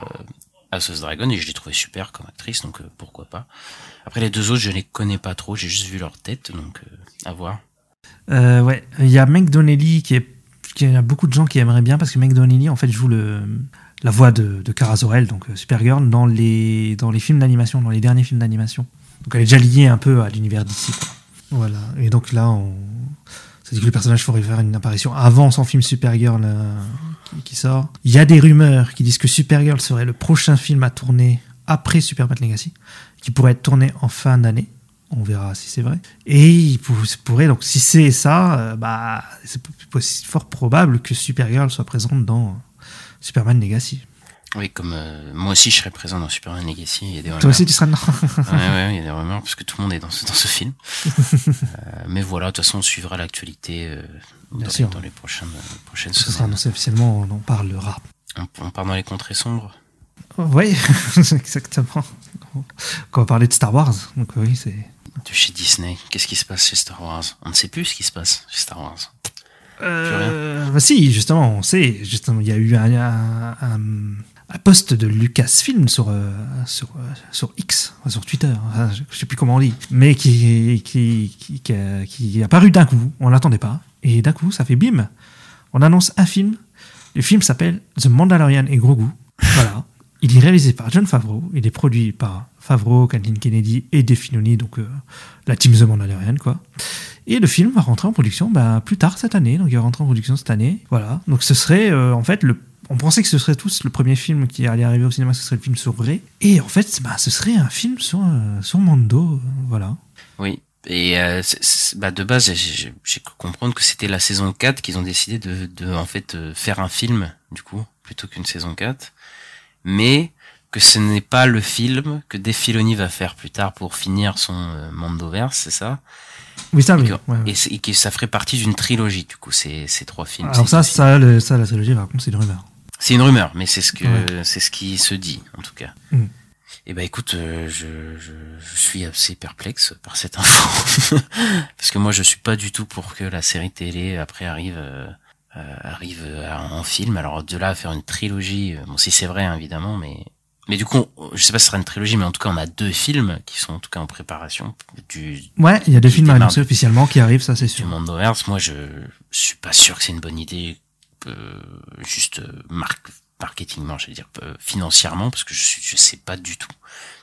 House Dragon et je l'ai trouvé super comme actrice donc euh, pourquoi pas. Après les deux autres je les connais pas trop, j'ai juste vu leur tête donc euh, à voir. Euh, ouais, il y a Meg Donnelly qui est. Il y a beaucoup de gens qui aimeraient bien parce que Meg Donnelly en fait joue le, la voix de, de Kara Zor-El, donc euh, Supergirl, dans les, dans les films d'animation, dans les derniers films d'animation. Donc elle est déjà liée un peu à l'univers d'ici. Voilà. Et donc là, on. Ça dit que le personnage pourrait faire une apparition avant son film Supergirl euh, qui, qui sort. Il y a des rumeurs qui disent que Supergirl serait le prochain film à tourner après Superman Legacy, qui pourrait être tourné en fin d'année. On verra si c'est vrai. Et il pour- ça pourrait, donc si c'est ça, euh, bah, c'est fort probable que Supergirl soit présente dans Superman Legacy. Oui, comme euh, moi aussi je serais présent dans Superman Legacy, il y a des rumeurs. Toi aussi, tu seras dedans. ouais, ouais, il y a des rumeurs parce que tout le monde est dans ce, dans ce film. Euh, mais voilà, de toute façon, on suivra l'actualité euh, dans, les prochaines, prochaines Ce sera semaines. annoncé officiellement, on en parlera. On, on part dans les contrées sombres. Oui, exactement. Quand on parlait de Star Wars, donc oui, c'est. De chez Disney. Qu'est-ce qui se passe chez Star Wars? On ne sait plus ce qui se passe chez Star Wars. Euh, bah si, justement, on sait. Justement, il y a eu un, un, un- un post de Lucasfilm sur, euh, sur, euh, sur X, sur Twitter, enfin, je, je sais plus comment on dit, mais qui, qui, qui, qui, a, qui est apparu d'un coup, on l'attendait pas, et d'un coup, ça fait bim. On annonce un film. Le film s'appelle The Mandalorian et Grogu. Voilà. Il est réalisé par John Favreau. Il est produit par Favreau, Kathleen Kennedy et Dave Filoni, donc euh, la team The Mandalorian, quoi. Et le film va rentrer en production bah, plus tard cette année, donc il va rentrer en production cette année. Voilà. Donc ce serait euh, en fait le. On pensait que ce serait tous le premier film qui allait arriver au cinéma, ce serait le film sur Ray. Et en fait, bah, ce serait un film sur, euh, sur Mando. euh, voilà. Oui. Et euh, bah, de base, j'ai cru comprendre que c'était la saison 4 qu'ils ont décidé de, de en fait euh, faire un film, du coup, plutôt qu'une saison 4. Mais que ce n'est pas le film que Dave Filoni va faire plus tard pour finir son euh, Mandoverse, c'est ça? Oui, ça, et, oui. que, ouais, ouais. et et que ça ferait partie d'une trilogie, du coup, ces, ces trois films. Alors ça, ça, le- ça, la trilogie, par contre, c'est une rumeur. C'est une rumeur, mais c'est ce que Ouais. c'est ce qui se dit en tout cas. Mm. Et ben écoute, euh, je, je, je suis assez perplexe par cette info parce que moi je suis pas du tout pour que la série télé après arrive euh, euh, arrive en film. Alors de là à faire une trilogie, bon si c'est vrai hein, évidemment, mais mais du coup je sais pas si ce sera une trilogie, mais en tout cas on a deux films qui sont en tout cas en préparation du Ouais, il y a deux films annoncés officiellement qui arrivent, ça c'est du sûr. Mandoverse. Moi je, je suis pas sûr que c'est une bonne idée, euh, juste euh, marque marketingement, je veux dire euh, financièrement, parce que je sais pas du tout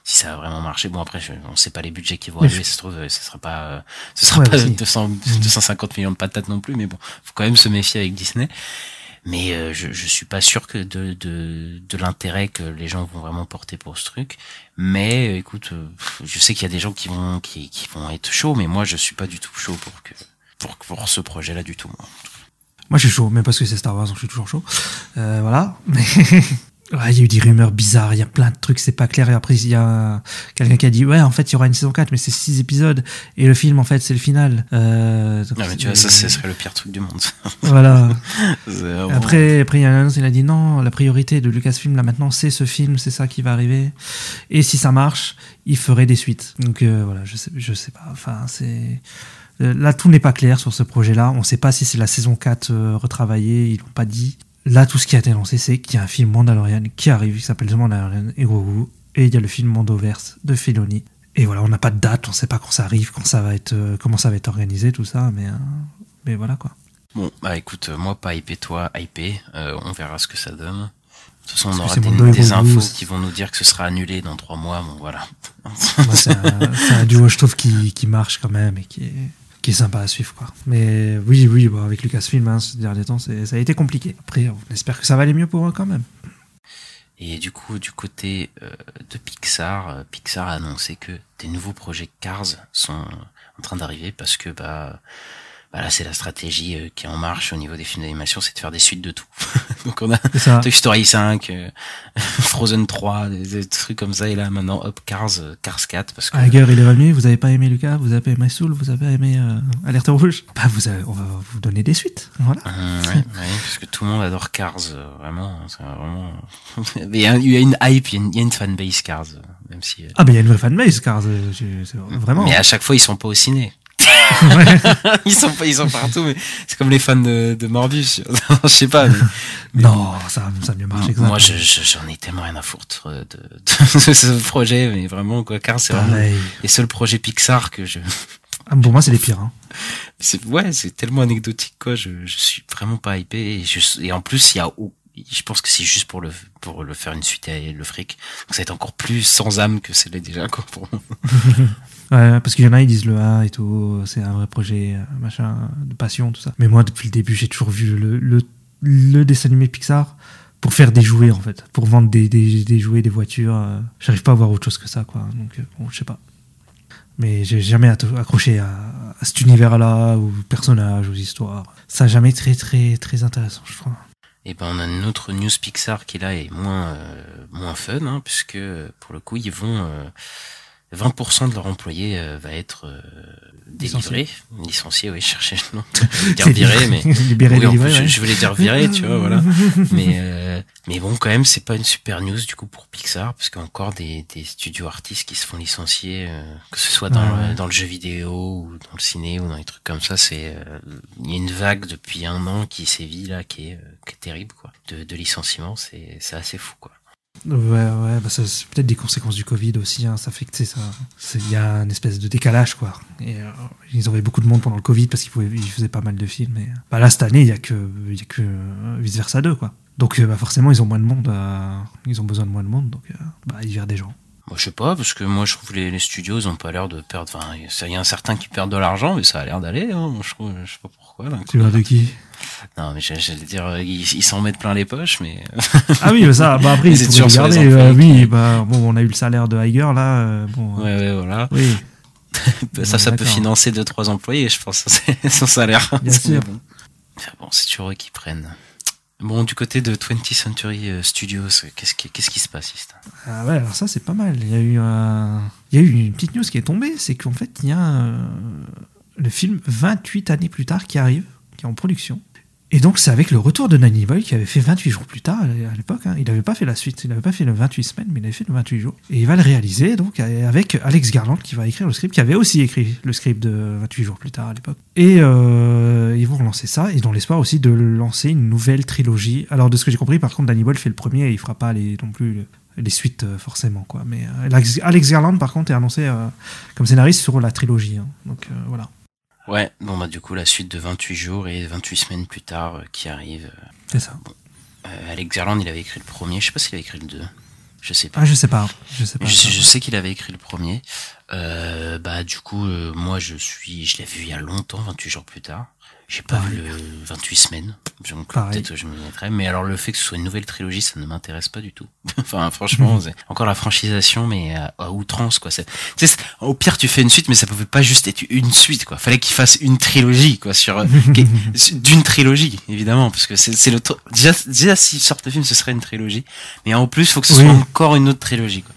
si ça va vraiment marcher. Bon après, je, on sait pas les budgets qui vont Mais arriver, ça se trouve, euh, ce sera pas, euh, ce sera Ouais, pas aussi. 200, 250 millions de patates non plus, mais bon, faut quand même se méfier avec Disney. Mais euh, je, je suis pas sûr que de, de, de l'intérêt que les gens vont vraiment porter pour ce truc. Mais euh, écoute, euh, je sais qu'il y a des gens qui vont qui, qui vont être chauds, mais moi je suis pas du tout chaud pour que pour, pour ce projet-là du tout. Moi. Moi, je suis chaud, même parce que c'est Star Wars, donc je suis toujours chaud. Euh, voilà. Ouais, il y a eu des rumeurs bizarres, il y a plein de trucs, c'est pas clair. Et après, il y a quelqu'un qui a dit, ouais, en fait, il y aura une saison 4, mais c'est 6 épisodes. Et le film, en fait, c'est le final. Euh, donc Non mais tu vois, ça, ce serait le pire truc du monde. Voilà. Vraiment- Après, après, il y a une annonce, il a dit non, la priorité de Lucasfilm, là, maintenant, c'est ce film, c'est ça qui va arriver. Et si ça marche, il ferait des suites. Donc, euh, voilà, je sais, je sais pas. Enfin, c'est. euh, Là, tout n'est pas clair sur ce projet-là. On sait pas si c'est la saison 4 euh, retravaillée, ils l'ont pas dit. Là, tout ce qui a été annoncé, c'est qu'il y a un film Mandalorian qui arrive, qui s'appelle The Mandalorian et Grogu. Et il y a le film Mandoverse de Filoni. Et voilà, on n'a pas de date, on sait pas quand ça arrive, quand ça va être, euh, comment ça va être organisé, tout ça, mais, euh, mais voilà quoi. Bon, bah écoute, euh, moi pas hypé, toi hypé, euh, on verra ce que ça donne. De toute façon, on aura des, infos qui vont nous dire que ce sera annulé dans trois mois, bon voilà. C'est un, duo, je trouve, qui, qui marche quand même et qui est, qui est sympa à suivre. Quoi. Mais oui, oui, avec Lucasfilm, hein, ces derniers temps, ça a été compliqué. Après, on espère que ça va aller mieux pour eux quand même. Et du coup, du côté euh, de Pixar, euh, Pixar a annoncé que des nouveaux projets Cars sont en train d'arriver parce que bah, bah là c'est la stratégie euh, qui est en marche au niveau des films d'animation, c'est de faire des suites de tout. Donc on a. Toy Story 5, euh, Frozen 3, des, des trucs comme ça et là maintenant hop Cars, euh, Cars 4 parce que Hager, il est revenu. Vous avez pas aimé Lucas? Vous avez pas aimé Soul? Vous avez pas aimé euh, Alerte Rouge? Bah, vous avez- On va vous donner des suites. Voilà. Hum, ouais, ouais, parce que tout le monde adore Cars, euh, vraiment, c'est vraiment. Il y, a, une hype, il y a une, il y a une fanbase Cars, même si. Ah, mais il y a une vraie fanbase, car j'ai- c'est vraiment. Mais à chaque fois, ils sont pas au ciné. Ils sont ils sont partout. Mais c'est comme les fans de, de Morbius. je sais pas. mais- mais non, ça, ça a mieux marché que ça. Moi, je- je- j'en ai tellement rien à foutre euh, de, de ce projet, mais vraiment quoi. Cars, c'est vraiment les seuls projets Pixar que je. Ah, pour moi, c'est les pires. Hein. C'est ouais, c'est tellement anecdotique quoi. Je, je suis vraiment pas hypé et, je, et en plus il y a je pense que c'est juste pour le pour le faire une suite et le fric. Donc ça va être encore plus sans âme que c'est déjà quoi. Pour moi. Ouais, parce qu'il y en a, ils disent le A et tout, c'est un vrai projet, euh, machin, de passion, tout ça. Mais moi, depuis le début, j'ai toujours vu le, dessin animé Pixar pour faire des jouets, en fait. Pour vendre des, jouets, des voitures. euh, J'arrive pas à voir autre chose que ça, quoi. Donc, euh, bon, je sais pas. Mais j'ai jamais accroché à, cet univers-là, aux personnages, aux histoires. Ça a jamais très, très, très intéressant, je trouve. Et ben on a une autre news Pixar qui là est moins euh, moins fun hein, puisque pour le coup ils vont 20% de leurs employés euh, va être euh, délivré, licencié, oui, chercher le nom, dire viré, mais Libéré, Oui, délivré, plus, je- ouais. je voulais dire viré, tu vois, voilà. mais euh, mais bon, quand même, c'est pas une super news du coup pour Pixar, parce qu'il y a encore des, des studios artistes qui se font licencier, euh, que ce soit dans, Ouais, le, dans le jeu vidéo ou dans le ciné ou dans les trucs comme ça. C'est euh, il y a une vague depuis un an qui sévit là, qui est, euh, qui est terrible quoi. De, de licenciements, c'est c'est assez fou quoi. Ouais, ouais, bah c'est peut-être des conséquences du Covid aussi. hein, ça fait que ça, il y a une espèce de décalage, quoi. Et euh, ils avaient beaucoup de monde pendant le Covid parce qu'ils ils faisaient pas mal de films. Et, euh, bah là, cette année, il y a que, il y a que vice versa 2, quoi. Donc, euh, bah, forcément, ils ont moins de monde. euh, ils ont besoin de moins de monde, donc bah, ils virent des gens. Moi, je sais pas, parce que moi, je trouve les, les studios, ils ont pas l'air de perdre. Enfin, il y a un certain qui perdent de l'argent, mais ça a l'air d'aller. Hein, je trouve, je sais pas pourquoi. Là, Tu vois de qui? Non, mais j'allais dire, euh, ils s'en mettent plein les poches, mais Ah oui, bah ça, bah après, Ils ils étaient pourraient toujours les sur les garder. euh, oui, bah bon, on a eu le salaire de Iger, là. euh, bon, euh, ouais, ouais, voilà. Oui, ça, ça peut financer deux, trois employés, je pense, c'est son salaire. Bien sûr. Bon, c'est toujours eux qui prennent. Bon, du côté de 20th Century euh, Studios, qu'est-ce qui, qu'est-ce qui se passe, ici Ah ouais, alors ça c'est pas mal. Il y a eu, il y a eu une petite news qui est tombée, c'est qu'en fait il y a euh, le film 28 années plus tard qui arrive, qui est en production. Et donc c'est avec le retour de Danny Boyle qui avait fait 28 jours plus tard à l'époque. hein. Il n'avait pas fait la suite, il n'avait pas fait le 28 semaines, mais il avait fait le 28 jours. Et il va le réaliser donc avec Alex Garland qui va écrire le script, qui avait aussi écrit le script de 28 jours plus tard à l'époque. Et euh, ils vont relancer ça, et dans l'espoir aussi de lancer une nouvelle trilogie. Alors de ce que j'ai compris, par contre, Danny Boyle fait le premier et il fera pas les, non plus le- les suites euh, forcément quoi. Mais euh, Alex, Garland par contre est annoncé euh, comme scénariste sur la trilogie. hein. Donc euh, voilà, Ouais, bon, bah, du coup, la suite de 28 jours et 28 semaines plus tard euh, qui arrive. c'est ça. Euh, Alex Garland, il avait écrit le premier, je sais pas s'il avait écrit le 2. Je sais pas. Ah je sais pas, je sais pas. Je, sais- je sais qu'il avait écrit le premier. Euh, bah du coup, euh, moi je suis, je l'ai vu il y a longtemps, 28 jours plus tard. J'ai pas vu le 28 semaines, donc peut-être que je me mettrai. Mais alors le fait que ce soit une nouvelle trilogie, ça ne m'intéresse pas du tout. enfin franchement, c'est encore la franchisation, mais à, à outrance quoi. Au pire tu fais une suite, mais ça pouvait pas juste être une suite quoi. Fallait qu'il fasse une trilogie quoi sur euh, d'une trilogie évidemment, parce que c'est, le déjà déjà s'ils sortent le film, ce serait une trilogie, mais en plus faut que ce Oui. soit encore une autre trilogie quoi.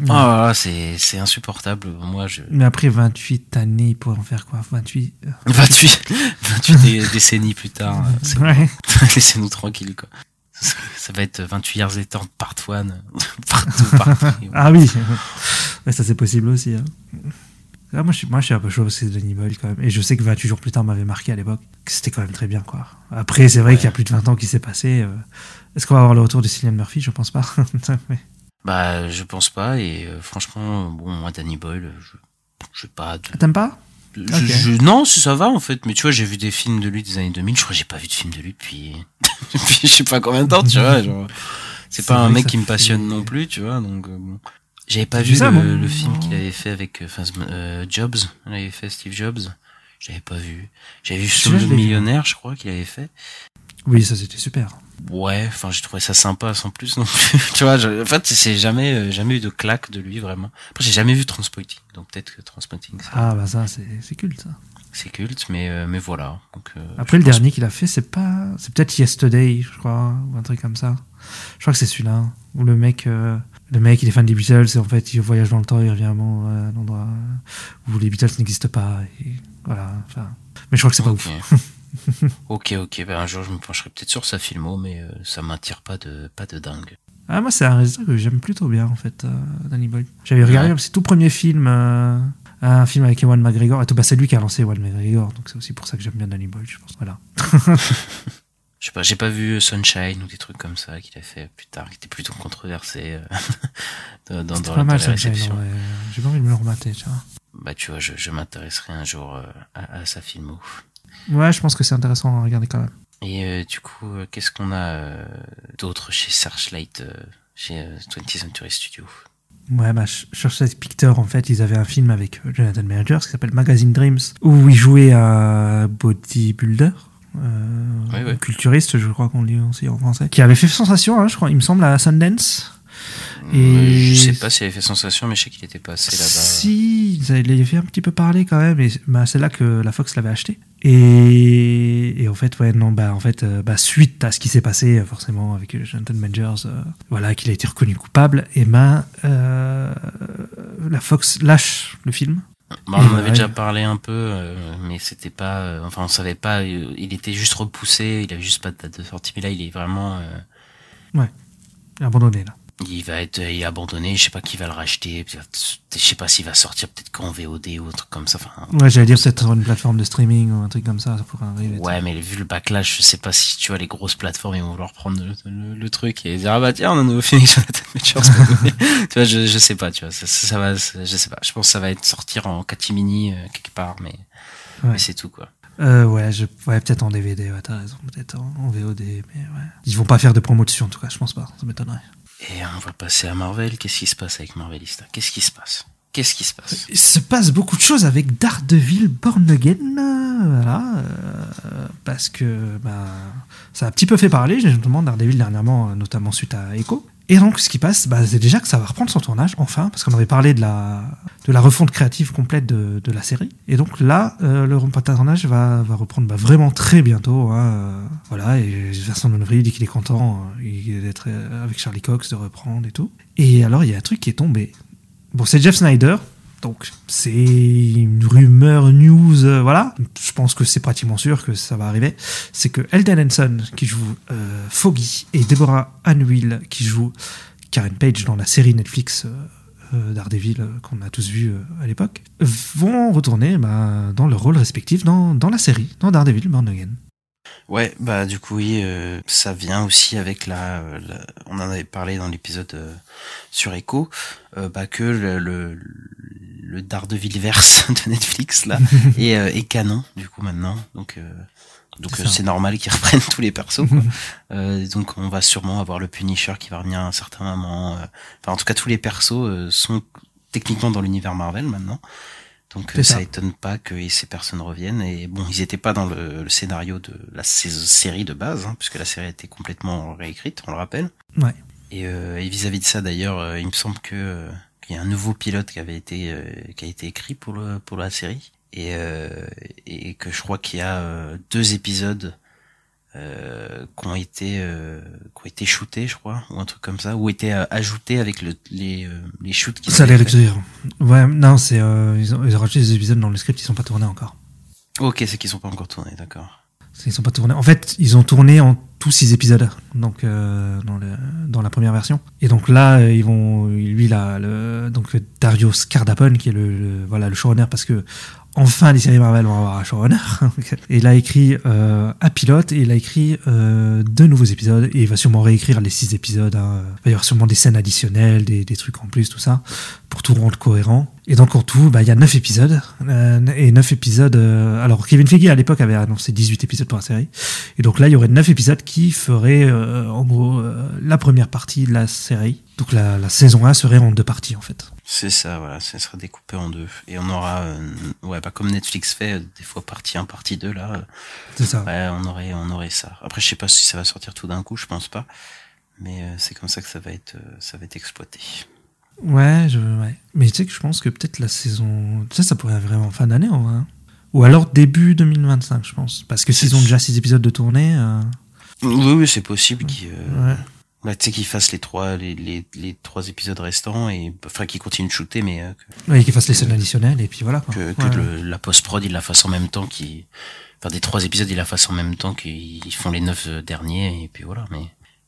Oh là là, c'est c'est insupportable. Moi je Mais après 28 années, pourraient en faire quoi? 28 euh, 28, 28 dé- décennies plus tard. Ouais. laissez-nous tranquille quoi. Ça, va être 28 years et temps part one, partout, partout. Ah oui, ouais, ça c'est possible aussi. hein. Ah, moi, je suis, moi, je suis un peu chaud parce que c'est Danny Boyle quand même. Et je sais que 28 jours plus tard m'avait marqué à l'époque. Que c'était quand même très bien, quoi. Après, c'est vrai Ouais. qu'il y a plus de 20 ans qui s'est passé. euh, Est-ce qu'on va avoir le retour de Cillian Murphy? Je pense pas. Bah, je pense pas, et euh, franchement, bon, moi, Danny Boyle, je, je sais pas de, T'aimes pas? Je- Ok. je- non, si ça va, en fait, mais tu vois, j'ai vu des films de lui des années 2000, je crois que j'ai pas vu de film de lui depuis, depuis je sais pas combien de temps, tu vois, genre, c'est pas un mec qui me fait- passionne non plus, tu vois, donc, euh, bon. J'avais pas vu ça, le, film qu'il avait fait avec, euh, enfin, euh, Jobs, il avait fait Steve Jobs, j'avais pas vu. J'avais vu vu. Millionnaire, je crois qu'il avait fait. Oui, ça c'était super. Ouais, enfin j'ai trouvé ça sympa sans plus non plus. tu vois, je- en fait c'est jamais euh, jamais eu de claque de lui vraiment. Après j'ai jamais vu Transpotting, donc peut-être que Transpotting c'est- Ah, bah ça, c'est culte, ça. c'est culte, mais euh, mais voilà. Donc, euh, Après, le pense- dernier qu'il a fait, c'est pas. C'est peut-être Yesterday, je crois, ou un truc comme ça. Je crois que c'est celui-là. Où le mec. Le mec, il est fan des Beatles et en fait, il voyage dans le temps, il revient à un endroit où les Beatles n'existent pas. Et voilà. Enfin, mais je crois que c'est pas ouf. ok, ok, ben un jour je me pencherai peut-être sur sa filmo, mais euh, ça m'attire pas de pas de dingue. Ah, moi, c'est un réalisateur que j'aime plutôt bien, en fait, euh, Danny Boyle. J'avais regardé Ouais. ses tout premier film, euh, un film avec Ewan McGregor. Et tout, bah, c'est lui qui a lancé Ewan McGregor, donc c'est aussi pour ça que j'aime bien Danny Boyle, je pense. Voilà. Je sais pas, j'ai pas vu euh, Sunshine ou des trucs comme ça qu'il a fait plus tard, qui était plutôt controversé dans, dans, dans pas mal, la ça, réception. ouais. J'ai pas envie de me le remater, tu vois. Bah tu vois, je, je m'intéresserai un jour à, à sa filmo. Ouais, je pense que c'est intéressant à regarder quand même. Et euh, du coup, euh, qu'est-ce qu'on a euh, d'autre chez Searchlight, euh, chez euh, 20th Century Studio? Ouais, bah, ch- sur cette Picture, en fait, ils avaient un film avec Jonathan Majors qui s'appelle Magazine Dreams, où il jouait un bodybuilder, euh, culturiste, je crois qu'on dit aussi en français, qui avait fait sensation, hein, je crois, il me semble, à Sundance. Et- Je sais pas s'il avait fait sensation, mais je sais qu'il était passé là-bas. Si, ils avaient fait un petit peu parler quand même, et bah, c'est là que la Fox l'avait acheté. Et, et en fait, ouais, non, bah, en fait, euh, bah, suite à ce qui s'est passé, euh, forcément, avec euh, Jonathan Majors, euh, voilà, qu'il a été reconnu coupable, et ben, euh, la Fox lâche le film. Bah, on en Ouais. avait déjà parlé un peu, euh, mais c'était pas. euh, enfin, on savait pas. il était juste repoussé. Il avait juste pas de date de sortie. Mais là, il est vraiment. euh, Abandonné, là. Il va être est abandonné. Je sais pas qui va le racheter. peut-être- Je sais pas s'il va sortir peut-être qu'en VOD ou un truc comme ça. Enfin, Ouais, j'allais dire peut-être sur une plateforme de streaming ou un truc comme ça, ça pourrait arriver. Ouais, mais vu le backlash, je sais pas si tu vois les grosses plateformes ils vont vouloir prendre le, le- le truc et dire ah bah tiens on a un nouveau film tu vois, je, je sais pas, tu vois, ça, ça va, je sais pas. Je pense que ça va être sortir en catimini euh, quelque part, mais, Ouais. mais c'est tout quoi. Euh, ouais, je, ouais peut-être en DVD, ouais, t'as raison, peut-être en, en VOD, mais ouais. Ils vont pas faire de promotion, en tout cas, je pense pas, ça m'étonnerait. Et on va passer à Marvel. Qu'est-ce qui se passe avec Marvelista? Qu'est-ce qui se passe? Qu'est-ce qui se passe? Il se passe beaucoup de choses avec Daredevil Born Again, euh, voilà, euh, parce que bah, ça a un petit peu fait parler, justement, Daredevil dernièrement, euh, notamment suite à Echo. Et donc, ce qui passe, bah, c'est déjà que ça va reprendre son tournage, enfin, parce qu'on avait parlé de la, de la refonte créative complète de, de la série. Et donc là, euh, le tournage va, va reprendre bah, vraiment très bientôt. hein, euh, voilà, et Vincent Donnery dit qu'il est content euh, d'être euh, avec Charlie Cox, de reprendre et tout. Et alors, il y a un truc qui est tombé. Bon, c'est Jeff Snyder, donc c'est une rumeur, news, euh, voilà. Je pense que c'est pratiquement sûr que ça va arriver. C'est que Eldon Henson, qui joue euh, Foggy, et Deborah Ann Will, qui joue Karen Page dans la série Netflix euh, Daredevil qu'on a tous vu à l'époque, vont retourner bah, dans leur rôle respectif dans, dans la série, dans Daredevil Born Again. Ouais, bah du coup oui, euh, ça vient aussi avec la, euh, la- on en avait parlé dans l'épisode euh, sur Echo, euh, bah que le, le, le Daredevil verse de Netflix là est, euh, est canon du coup maintenant, donc euh, donc C'est euh, normal qu'ils reprennent tous les persos. quoi. Euh, donc on va sûrement avoir le Punisher qui va revenir à un certain moment. euh, Enfin en tout cas tous les persos euh, sont techniquement dans l'univers Marvel maintenant. Donc euh, ça. ça. étonne pas que ces personnes reviennent. Et bon, ils étaient pas dans le, le scénario de la série de base, hein, puisque la série a été complètement réécrite, on le rappelle. Ouais. Et, euh, vis-à-vis de ça, d'ailleurs, euh, il me semble que qu'il y a un nouveau pilote qui avait été qui a été écrit pour le pour la série et euh, et que je crois qu'il y a euh, deux épisodes euh, qui ont été euh, qui ont été shootés, je crois, ou un truc comme ça, ou été euh, ajoutés avec le, les euh, les shoots qui Ça a l'air écrire. Ouais, non, c'est euh, ils, ont, ils ont rajouté des épisodes dans le script, ils sont pas tournés encore. Ok, c'est qu'ils sont pas encore tournés, d'accord. Ils sont pas tournés. En fait, ils ont tourné en tous six épisodes, donc euh, dans, le, dans la première version. Et donc là, ils vont, lui là, le, donc Dario Scardapone, qui est le, le- voilà le showrunner, parce que enfin les séries Marvel vont avoir un showrunner. et il a écrit euh, un pilote et il a écrit euh, deux nouveaux épisodes et il va sûrement réécrire les six épisodes. hein. Il va y avoir sûrement des scènes additionnelles, des, des trucs en plus, tout ça, pour tout rendre cohérent. Et donc en tout, bah, il y a neuf épisodes. euh, et neuf épisodes. euh, alors Kevin Feige à l'époque avait annoncé 18 épisodes pour la série. Et donc là, il y aurait neuf épisodes qui feraient en gros la première partie de la série. Donc la, la saison 1 serait en deux parties en fait. C'est ça, voilà, ça sera découpé en deux. Et on aura, euh, ouais, pas comme Netflix fait, euh, des fois partie 1, partie 2, là, euh, C'est ça. ouais, on aurait, on aurait ça. Après, je sais pas si ça va sortir tout d'un coup, je pense pas. Mais c'est comme ça que ça va être, ça va être exploité. Ouais, je, ouais. Mais tu sais que je pense que peut-être la saison. Tu sais, ça pourrait arriver en fin d'année en vrai. hein. Ou alors début 2025, je pense. Parce que s'ils ont déjà six épisodes de tournée. Oui, oui, c'est possible qu'ils, ouais. Bah, tu sais, qu'ils fassent les trois, les, les, les trois épisodes restants et, enfin, qu'ils continuent de shooter, mais euh, que, Ouais, qu'ils fassent les scènes additionnelles et puis voilà. Quoi. que, que Ouais. le- la post-prod, il la fasse en même temps qu'ils, enfin, des trois épisodes, il la fasse en même temps qu'ils font les neuf euh, derniers, et puis voilà, mais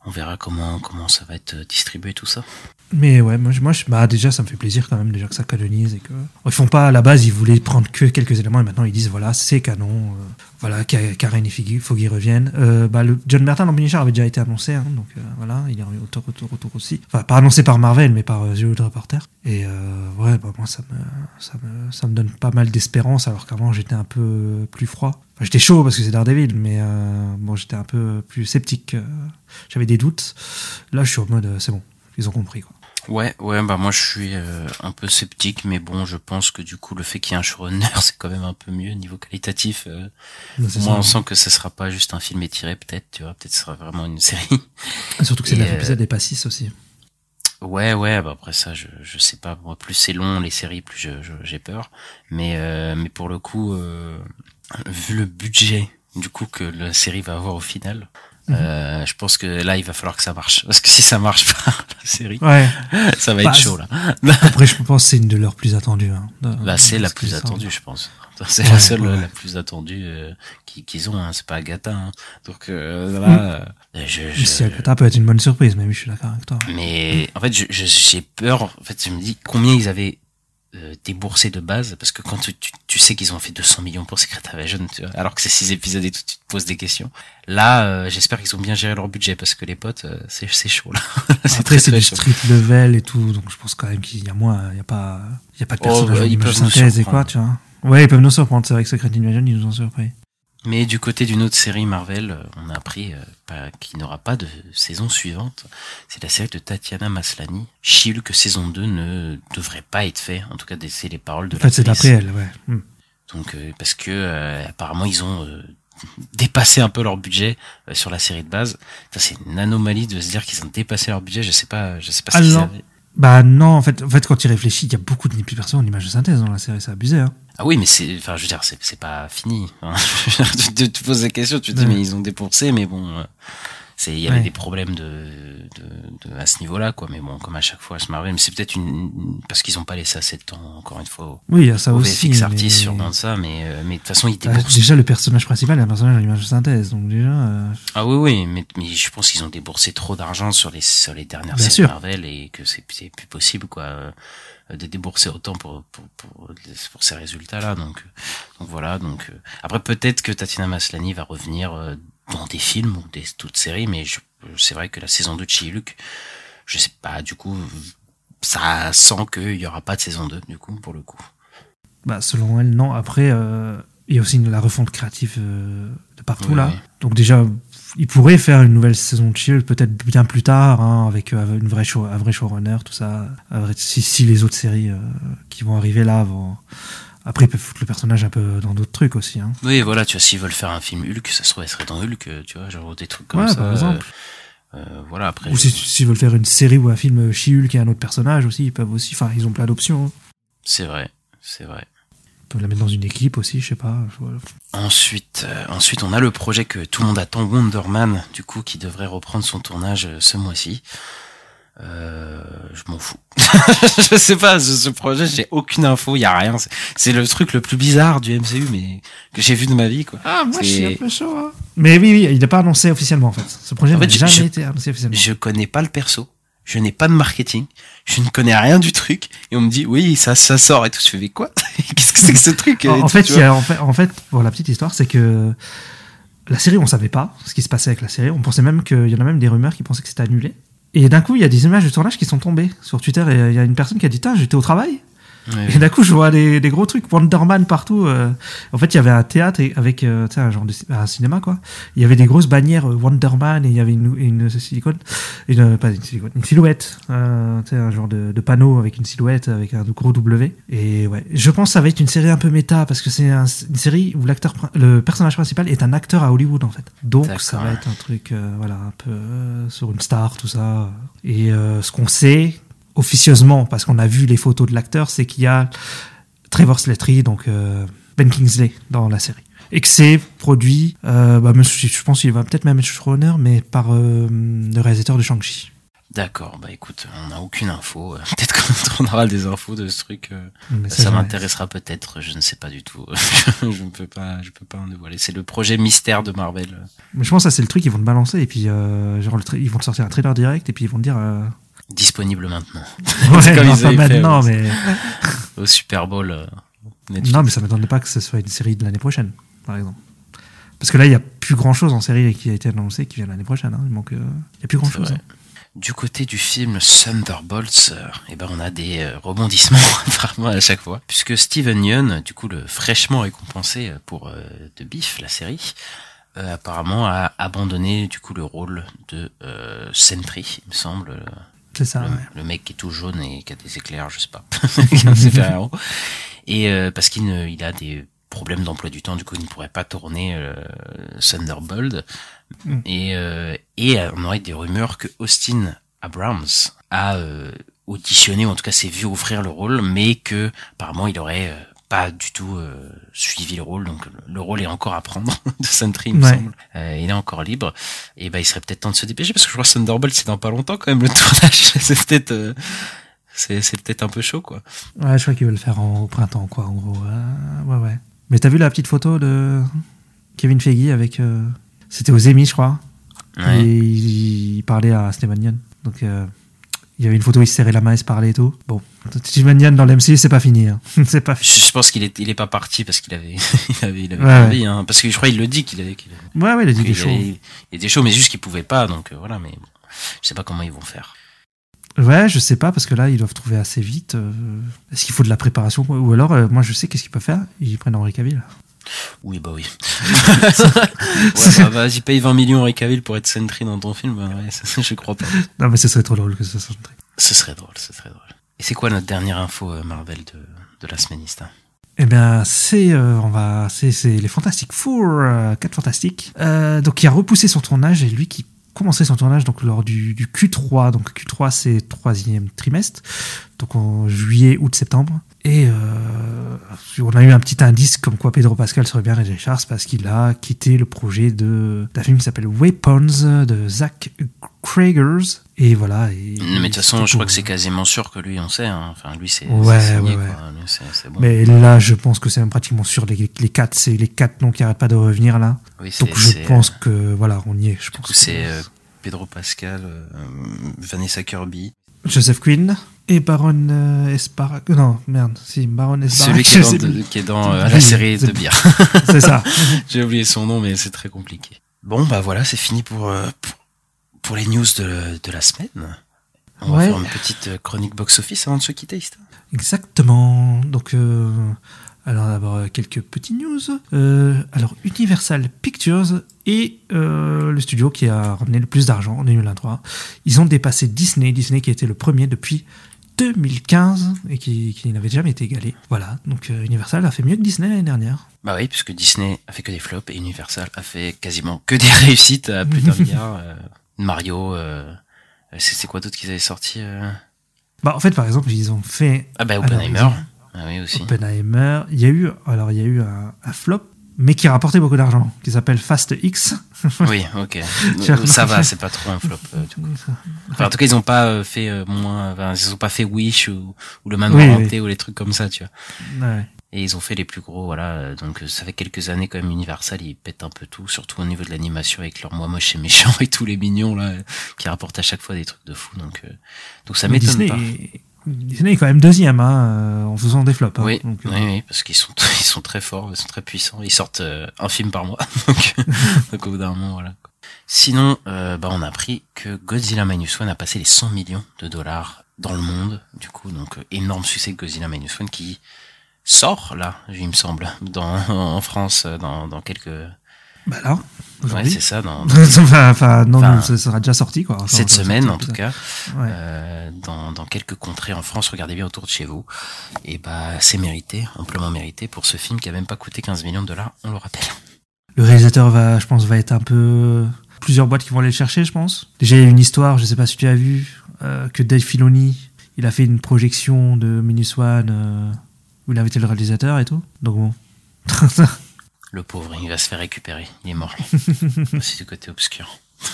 on verra comment, comment ça va être euh, distribué tout ça. Mais ouais, moi, je- moi je- bah, déjà, ça me fait plaisir quand même déjà que ça canonise et que. Ils font pas à la base, ils voulaient prendre que quelques éléments et maintenant ils disent voilà, c'est canon. euh, voilà, Ka- Karen et Foggy, Foggy reviennent. Euh, bah, le John Mertin dans avait déjà été annoncé, hein, donc euh, voilà, il est auteur, auteur, auteur aussi. Enfin, pas annoncé par Marvel, mais par euh, The Reporter. Et euh, ouais, bah, moi ça me, ça, me, ça me donne pas mal d'espérance alors qu'avant j'étais un peu plus froid. Enfin, j'étais chaud parce que c'est Daredevil, mais euh, bon, j'étais un peu plus sceptique. euh, J'avais des doutes. Là, je suis en mode c'est bon, ils ont compris quoi. Ouais, ouais, bah moi je suis euh, un peu sceptique, mais bon, je pense que du coup le fait qu'il y ait un showrunner, c'est quand même un peu mieux niveau qualitatif. Euh, moi, ça. on sent que ça sera pas juste un film étiré, peut-être, tu vois, peut-être ce sera vraiment une série. Surtout que c'est Et, 9 euh, épisodes et pas 6 aussi. Ouais, ouais, bah après ça, je, je sais pas. Moi, plus c'est long les séries, plus je- je- j'ai peur. Mais, euh, mais pour le coup, euh, vu le budget du coup que la série va avoir au final, Mhm. euh, je pense que là, il va falloir que ça marche. Parce que si ça marche pas, la série, Ouais. ça va Bah, être chaud là. Après, je pense que c'est une de leurs plus attendues. Hein, Bah, c'est la plus attendue, je pense. C'est Ouais, la seule, ouais. la plus attendue euh, qu'ils ont. Hein. C'est pas Agatha. Hein. Donc là, euh, je, je- Si Agatha peut être une bonne surprise, mais oui, je suis d'accord avec toi. mais en fait, j'ai peur. En fait, je me dis combien ils avaient euh, déboursé de base, parce que quand tu, tu, tu sais qu'ils ont fait 200 millions pour Secret Invasion, tu vois, alors que c'est six épisodes et tout, tu te poses des questions. Là, euh, j'espère qu'ils ont bien géré leur budget, parce que les potes, euh, c'est c'est chaud là. c'est Après, très, c'est du street level et tout, donc je pense quand même qu'il y a moins, il y a pas, il y a pas de Oh, personnages bah, en ils peuvent nous synthèse et quoi, surprendre. tu vois. Ouais, ils peuvent nous surprendre. C'est vrai que Secret Invasion, ils nous ont surpris. Mais du côté d'une autre série Marvel, euh, on a appris euh, qu'il n'aura pas de saison suivante. C'est la série de Tatiana Maslany. She-Hulk saison 2 ne devrait pas être fait. En tout cas, c'est les paroles de En fait, c'est d'après elle, ouais. Hmm. Donc euh, parce que euh, apparemment ils ont dépassé un peu leur budget sur la série de base. Ça, C'est une anomalie de se dire qu'ils ont dépassé leur budget. Je sais pas, je sais pas ce Ah non. Bah non, en fait, en fait, quand tu réfléchis, il y a beaucoup de personnes en image de synthèse dans la série, c'est abusé, hein. Ah oui, mais c'est, enfin, je veux dire, c'est, pas fini. Enfin, tu, te- poses la question, tu te dis Ouais. mais ils ont dépensé, mais bon, euh, c'est, il y avait Ouais. des problèmes de, de, de- à ce niveau-là, quoi. Mais bon, comme à chaque fois, à se Marvel, mais c'est peut-être une, parce qu'ils ont pas laissé assez de temps, encore une fois, Oui, il y a ça au aussi. VFX mais- sûrement de ça, mais, euh, mais de toute façon, ils Ah, déboursent déjà, le personnage principal est un personnage en image de synthèse, donc déjà. euh, Ah oui, oui, mais, mais je pense qu'ils ont déboursé trop d'argent sur les, sur les dernières Bien séries. Marvel et que c'est, c'est plus possible, quoi, euh, de débourser autant pour, pour, pour, pour ces résultats-là. Donc, euh, donc voilà, donc, après peut-être que Tatiana Maslany va revenir euh, dans des films ou des, toutes séries, mais c'est vrai que la saison 2 de She-Hulk, je sais pas, du coup, ça sent qu'il y aura pas de saison 2, du coup, pour le coup. Bah, selon elle, non. Après, euh, il y a aussi une- la refonte créative euh, de partout là. Donc déjà, il pourrait faire une nouvelle saison de Shield peut-être bien plus tard, hein, avec euh, une vraie show, un vrai showrunner, tout ça. Si, si les autres séries euh, qui vont arriver là vont. Après, ils peuvent foutre le personnage un peu dans d'autres trucs aussi. Hein. Oui, voilà, tu vois, s'ils veulent faire un film Hulk, ça se trouve, elle serait dans Hulk, euh, tu vois, genre des trucs comme Ouais, ça. par exemple. euh, euh, voilà, après. Ou si- s'ils veulent faire une série ou un film She-Hulk et un autre personnage aussi, ils peuvent aussi. Enfin, ils ont plein d'options. hein. C'est vrai, c'est vrai. Ils peuvent la mettre dans une équipe aussi, je sais pas. voilà. Ensuite, euh, ensuite, on a le projet que tout le monde attend, Wonder Man, du coup, qui devrait reprendre son tournage euh, ce mois-ci. Euh, je m'en fous. je sais pas, ce, ce projet, j'ai aucune info, il y a rien. C'est- C'est le truc le plus bizarre du MCU, mais que j'ai vu de ma vie, quoi. Ah, moi, je suis un peu chaud. hein. Mais oui, oui, il n'est pas annoncé officiellement en fait. Ce projet En n'a jamais je- été annoncé officiellement. Je connais pas le perso, je n'ai pas de marketing, je ne connais rien du truc, et on me dit oui, ça, ça sort et tout. Je fais mais quoi? Qu'est-ce que c'est que ce truc? En, tout, fait, y a- en fait, en fait, pour la petite histoire, c'est que la série, on savait pas ce qui se passait avec la série. On pensait même qu'il y en a même des rumeurs qui pensaient que c'était annulé. Et d'un coup, il y a des images de tournage qui sont tombées sur Twitter et euh, il y a une personne qui a dit j'étais au travail. Ouais, Et d'un coup, je vois des, des gros trucs, Wonderman partout. euh. En fait, il y avait un théâtre avec euh, un genre de un cinéma, quoi. Il y avait des grosses bannières euh, Wonderman et il y avait une, une silicone, une, euh, pas une silicone, une silhouette, euh, un genre de, de panneau avec une silhouette avec un gros W. Et ouais, je pense que ça va être une série un peu méta parce que c'est un- une série où l'acteur, le personnage principal est un acteur à Hollywood en fait. Donc ça va être un truc, voilà, un peu sur une star, tout ça. Et ce qu'on sait officieusement, parce qu'on a vu les photos de l'acteur, c'est qu'il y a Trevor Slattery, donc euh, Ben Kingsley dans la série. Et que c'est produit, euh, bah, je pense qu'il va peut-être même être showrunner, mais par euh, le réalisateur de Shang-Chi. D'accord, bah écoute, on n'a aucune info. Peut-être qu'on aura des infos de ce truc. euh, Mais ça m'intéressera peut-être, je ne sais pas du tout. je ne peux pas, je peux pas en dévoiler. C'est le projet mystère de Marvel. Mais je pense que ça, c'est le truc, ils vont te balancer, et puis euh, genre, ils vont te sortir un trailer direct, et puis ils vont te dire. Euh... Disponible maintenant. Ouais, comme non, ils pas avaient fait, maintenant, mais. Au Super Bowl. euh. Non, mais ça m'étonnerait pas que ce soit une série de l'année prochaine, par exemple. Parce que là, il n'y a plus grand chose en série qui a été annoncé qui vient l'année prochaine. hein. Il manque. euh, Il n'y a plus grand chose. vrai. Du côté du film Thunderbolts, euh, eh ben on a des euh, rebondissements vraiment à chaque fois, puisque Steven Yeun, du coup le fraîchement récompensé pour euh, The Beef, la série, apparemment a abandonné du coup le rôle de Sentry, il me semble, C'est ça. le, ouais. le mec qui est tout jaune et qui a des éclairs, je sais pas. Et euh, parce qu'il il a des problèmes d'emploi du temps, du coup il ne pourrait pas tourner euh, Thunderbolt. Mm. Et, euh, et euh, on aurait des rumeurs que Austin Abrams a euh, auditionné, ou en tout cas s'est vu offrir le rôle, mais que apparemment il aurait euh, pas du tout euh, suivi le rôle, donc le, le rôle est encore à prendre de Sentry, il me Ouais. semble. Euh, il est encore libre. Et ben il serait peut-être temps de se dépêcher parce que je crois que Thunderbolt c'est dans pas longtemps quand même le tournage. c'est peut-être euh, c'est c'est peut-être un peu chaud quoi. Ouais, je crois qu'ils veulent le faire en, au printemps, quoi, en gros. Ouais, ouais. Mais t'as vu la petite photo de Kevin Feige avec. C'était aux Emmy, je crois. Ouais. Et il, il parlait à Steven Yeun. Donc, il y avait une photo où il se serrait la main et se parlait et tout. Bon, Yeun dans l'MCU, c'est pas fini. hein. c'est pas fini. Je pense qu'il est il est pas parti parce qu'il avait il avait il avait Ouais, envie hein, parce que je crois qu'il le dit qu'il avait qu'il avait- Ouais, ouais, il a dit qu'il choses. avait- il était chaud mais juste qu'il pouvait pas donc euh, voilà mais bon, je sais pas comment ils vont faire. Ouais, je sais pas, parce que là, ils doivent trouver assez vite. euh, Est-ce qu'il faut de la préparation Ou alors, euh, moi, je sais qu'est-ce qu'ils peuvent faire Ils prennent Henri Cavill. Oui bah oui. ouais, bah, vas-y paye 20 millions Henry Cavill pour être Sentry dans ton film bah, ouais, ça, je crois pas. Non, mais ce serait trop drôle que ce soit truc. Ce serait drôle, ce serait drôle. Et c'est quoi notre dernière info euh, Marvel de de la semaine Eh bien, c'est euh, on va c'est c'est les Fantastic Four, euh, quatre Fantastiques. Euh, donc, qui a repoussé son tournage et lui qui commençait son tournage donc lors du, du Q3. Donc Q3, c'est troisième trimestre, donc en juillet, août, septembre. Et euh, on a eu un petit indice comme quoi Pedro Pascal serait bien Ray Charles parce qu'il a quitté le projet de d'un film qui s'appelle Weapons de Zach Kragers. Et voilà. Et, Mais de toute façon, je crois que c'est quasiment sûr que lui on sait hein. enfin lui c'est Ouais, signé, ouais, ouais. quoi. Lui, c'est c'est bon. Mais là, je pense que c'est même pratiquement sûr. Les, les quatre, c'est les quatre noms qui arrêtent pas de revenir là. Oui, Donc je pense euh, que voilà, on y est. Je pense que- c'est euh, Pedro Pascal, euh, Vanessa Kirby. Joseph Quinn et Baron euh, Esparak. Non, merde, si Baron Esparak. Celui qui est dans, sais de- plus. qui est dans euh, la série c'est- de bière. C'est ça. J'ai oublié son nom, mais c'est très compliqué. Bon, bah voilà, c'est fini pour, euh, pour, pour les news de, de la semaine. On Ouais. va faire une petite euh, chronique box-office avant de se quitter. Exactement. Donc, euh, Alors d'abord quelques petites news. Euh, alors Universal Pictures est euh, le studio qui a ramené le plus d'argent en 2023. Ils ont dépassé Disney, Disney qui a été le premier depuis 2015 et qui, qui n'avait jamais été égalé. Voilà, donc euh, Universal a fait mieux que Disney l'année dernière. Bah oui, puisque Disney a fait que des flops et Universal a fait quasiment que des réussites à plus d'un milliard. euh, Mario, c'est quoi d'autre qu'ils avaient sorti Bah en fait par exemple ils ont fait Ah bah Oppenheimer. Ah oui aussi. Oppenheimer. Il y a eu alors il y a eu un, un flop mais qui rapportait beaucoup d'argent qui s'appelle Fast X. Oui, ok. Ça va, c'est pas trop un flop. euh, du coup. Enfin, en tout cas, ils ont pas euh, fait euh, moins. Enfin, ils ont pas fait Wish ou, ou le manoir Oui, hanté ou les trucs comme ça, tu vois. Ouais. Et ils ont fait les plus gros, voilà. euh, Donc euh, ça fait quelques années quand même. Universal, ils pètent un peu tout, surtout au niveau de l'animation avec leurs moi moche et méchants et tous les mignons là, qui rapportent à chaque fois des trucs de fou. Donc, euh, donc ça m'étonne pas. est- Disney est quand même deuxième hein, euh, en faisant des flops. hein. Oui, Donc, euh, oui, oui, parce qu'ils sont, ils sont très forts, ils sont très puissants. Ils sortent euh, un film par mois. donc, donc au bout d'un moment, voilà. Sinon, euh, bah, on a appris que Godzilla Minus One a passé les 100 millions de dollars dans le monde. Du coup, donc énorme succès de Godzilla Minus One qui sort là, il me semble, dans en France dans, dans quelques. Bah là, Ouais, c'est ça, dans, enfin, non, Enfin, non, ça sera déjà sorti quoi. Enfin, cette semaine sorti, en tout ça. cas. Ouais. euh, dans, dans quelques contrées en France, regardez bien autour de chez vous. Et bah c'est mérité, amplement mérité pour ce film qui a même pas coûté 15 millions de dollars, on le rappelle. Le réalisateur va, je pense, va être un peu plusieurs boîtes qui vont aller le chercher, je pense. Déjà, il y a une histoire, je sais pas si tu as vu, euh, que Dave Filoni, il a fait une projection de Minus One euh, où il a invité le réalisateur et tout. Donc bon. Le pauvre, il va se faire récupérer. Il est mort. C'est du côté obscur.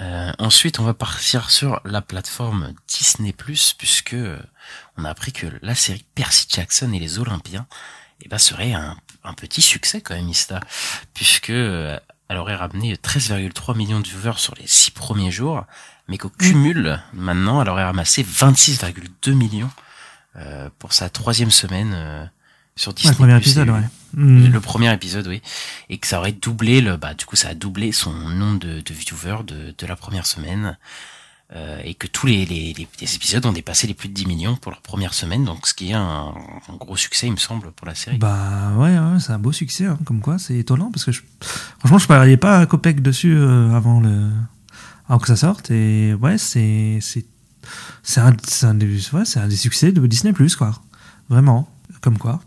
Euh, ensuite, on va partir sur la plateforme Disney+, puisque euh, on a appris que la série Percy Jackson et les Olympiens eh ben, serait un, un petit succès quand même, Ista, puisque euh, elle aurait ramené 13,3 millions de viewers sur les six premiers jours, mais qu'au cumul, maintenant, elle aurait ramassé 26,2 millions euh, pour sa troisième semaine euh, sur Disney+. Ouais, premier épisode, ouais. Hmm. le premier épisode, oui, et que ça aurait doublé le, bah du coup ça a doublé son nombre de, de viewers de, de la première semaine, euh, et que tous les, les, les, les épisodes ont dépassé les plus de 10 millions pour leur première semaine, donc ce qui est un, un gros succès, il me semble, pour la série. Bah ouais, ouais c'est un beau succès, hein, comme quoi, c'est étonnant parce que je... franchement, je pariais pas un copec dessus euh, avant le avant que ça sorte et ouais, c'est c'est c'est un un des ouais, c'est un des succès de Disney quoi. Vraiment, comme quoi.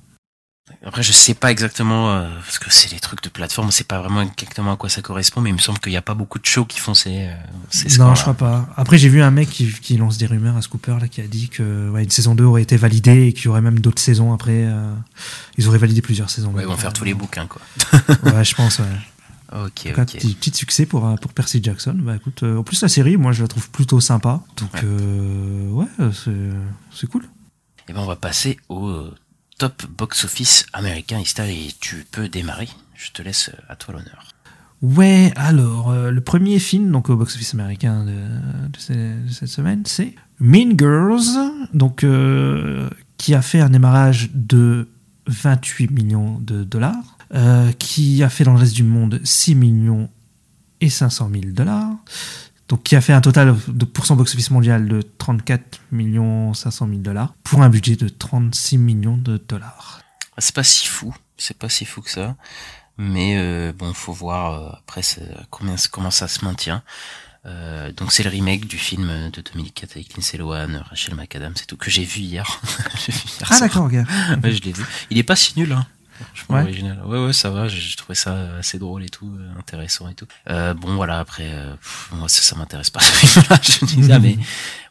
Après, je sais pas exactement, euh, parce que c'est les trucs de plateforme, c'est pas vraiment exactement à quoi ça correspond, mais il me semble qu'il n'y a pas beaucoup de shows qui font ces, euh, ces non, je crois pas. Après, j'ai vu un mec qui, qui lance des rumeurs à Scooper là qui a dit que ouais, une saison 2 aurait été validée et qu'il y aurait même d'autres saisons après euh, ils auraient validé plusieurs saisons. Ouais, ils vont faire tous les bouquins, quoi. Ouais, je pense ouais. Ok, ok. petit, petit succès pour, euh, pour Percy Jackson. Bah, écoute, en plus, la série, moi, je la trouve plutôt sympa. Donc, Ouais. ouais, c'est, c'est cool. Et ben, on va passer au top box-office américain, Ista, et tu peux démarrer. Je te laisse euh, à toi l'honneur. Ouais, alors, euh, le premier film donc au box-office américain de, de ce- de cette semaine, c'est Mean Girls, donc, euh, qui a fait un démarrage de 28 millions de dollars, qui a fait dans le reste du monde 6 millions et 500 000 dollars, donc qui a fait un total de pour son box-office mondial de 34 millions 500 000 dollars, pour un budget de 36 millions de dollars. C'est pas si fou, c'est pas si fou que ça. Mais euh, bon, faut voir euh, après combien, comment ça se maintient. Euh, donc c'est le remake du film de 2004 avec Lindsay Lohan, Rachel McAdams, c'est tout que j'ai vu hier. J'ai vu hier Ah d'accord, ok. Ouais, je l'ai vu. Il est pas si nul, hein. Franchement, Ouais. original. Ouais, ouais, ça va. J'ai trouvé ça assez drôle et tout, euh, intéressant et tout. Euh, bon, voilà. Après, euh, pff, moi, ça, ça m'intéresse pas. je dis ça, mais